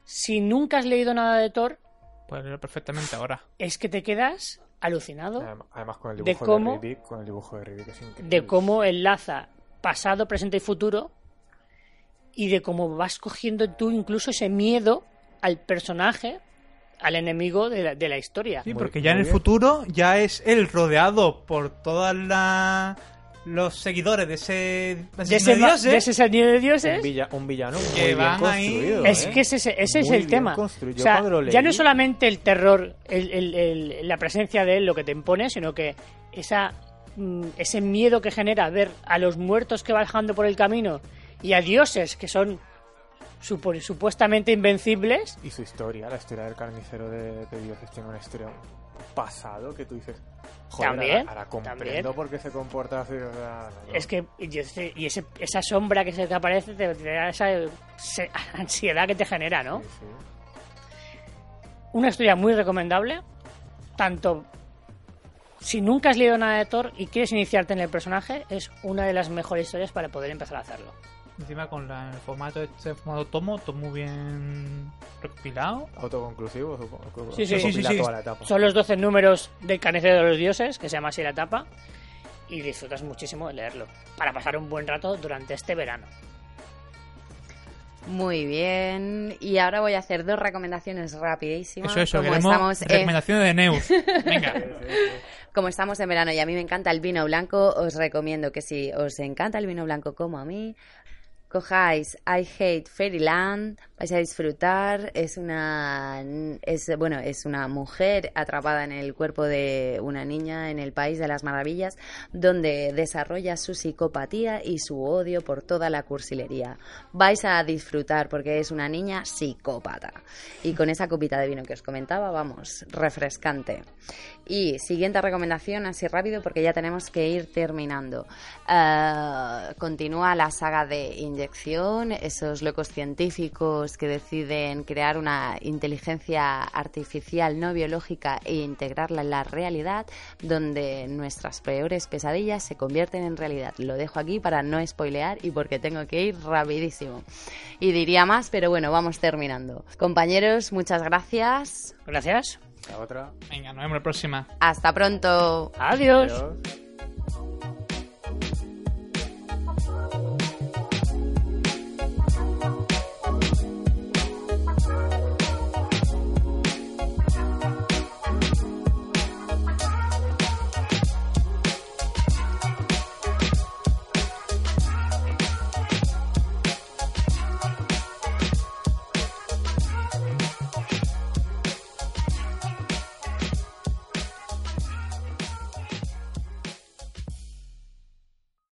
Speaker 3: si nunca has leído nada de Thor,
Speaker 2: Puedes leerlo perfectamente ahora.
Speaker 3: es que te quedas alucinado
Speaker 4: Además- con el
Speaker 3: De
Speaker 4: dibujo de,
Speaker 3: cómo-
Speaker 4: Ribic, con el dibujo de Ribic es increíble.
Speaker 3: de cómo enlaza pasado, presente y futuro y de cómo vas cogiendo tú incluso ese miedo al personaje, al enemigo de la, de la historia.
Speaker 2: Sí, porque ya en el futuro ya es él rodeado por todos los seguidores de ese
Speaker 3: de ese,
Speaker 2: de dioses.
Speaker 3: de ese de
Speaker 4: un,
Speaker 3: dioses.
Speaker 4: villa- un villano muy
Speaker 2: Que
Speaker 4: bien
Speaker 2: van ahí-
Speaker 4: construido.
Speaker 3: Es
Speaker 4: ¿eh?
Speaker 3: que ese, ese es el tema. O sea, ya no es solamente el terror, el- el- el- la presencia de él lo que te impone, sino que esa, mm, ese miedo que genera ver a los muertos que va dejando por el camino y a dioses que son supuestamente invencibles.
Speaker 4: Y su historia, la historia del carnicero de, de dioses tiene una historia pasado que tú dices, joder,
Speaker 3: También,
Speaker 4: ahora, ahora comprendo
Speaker 3: también.
Speaker 4: por qué se comporta así. o sea, no, no.
Speaker 3: Es que y, ese- y ese- esa sombra que se te aparece te, te da esa se- ansiedad que te genera, ¿no?
Speaker 4: Sí, sí.
Speaker 3: Una historia muy recomendable, tanto si nunca has leído nada de Thor y quieres iniciarte en el personaje, es una de las mejores historias para poder empezar a hacerlo.
Speaker 2: Encima con la- el formato este formato tomo, todo muy bien recopilado.
Speaker 4: Autoconclusivo, supongo.
Speaker 3: Sí, sí,
Speaker 2: sí, sí, sí.
Speaker 4: toda la etapa.
Speaker 3: Son los 12 números del Carnicero de los Dioses, que se llama así la etapa, y disfrutas muchísimo de leerlo, para pasar un buen rato durante este verano.
Speaker 1: Muy bien. Y ahora voy a hacer dos recomendaciones rapidísimas.
Speaker 2: Eso, eso,
Speaker 1: como en-
Speaker 2: recomendaciones de Neus. Venga.
Speaker 1: Como estamos en verano y a mí me encanta el vino blanco, os recomiendo que si os encanta el vino blanco como a mí, cojáis I Hate Fairyland, vais a disfrutar. Es una bueno, es una mujer atrapada en el cuerpo de una niña en el país de las maravillas, donde desarrolla su psicopatía y su odio por toda la cursilería. Vais a disfrutar porque es una niña psicópata. Y con esa copita de vino que os comentaba, vamos, refrescante. Y siguiente recomendación, así rápido, porque ya tenemos que ir terminando. Eh, continúa la saga de inyección, esos locos científicos los que deciden crear una inteligencia artificial no biológica e integrarla en la realidad, donde nuestras peores pesadillas se convierten en realidad. Lo dejo aquí para no spoilear y porque tengo que ir rapidísimo. Y diría más, pero bueno, vamos terminando. Compañeros, muchas gracias.
Speaker 3: Gracias.
Speaker 4: La otra.
Speaker 2: Venga, nos vemos la próxima.
Speaker 1: Hasta pronto.
Speaker 3: Adiós.
Speaker 4: Adiós.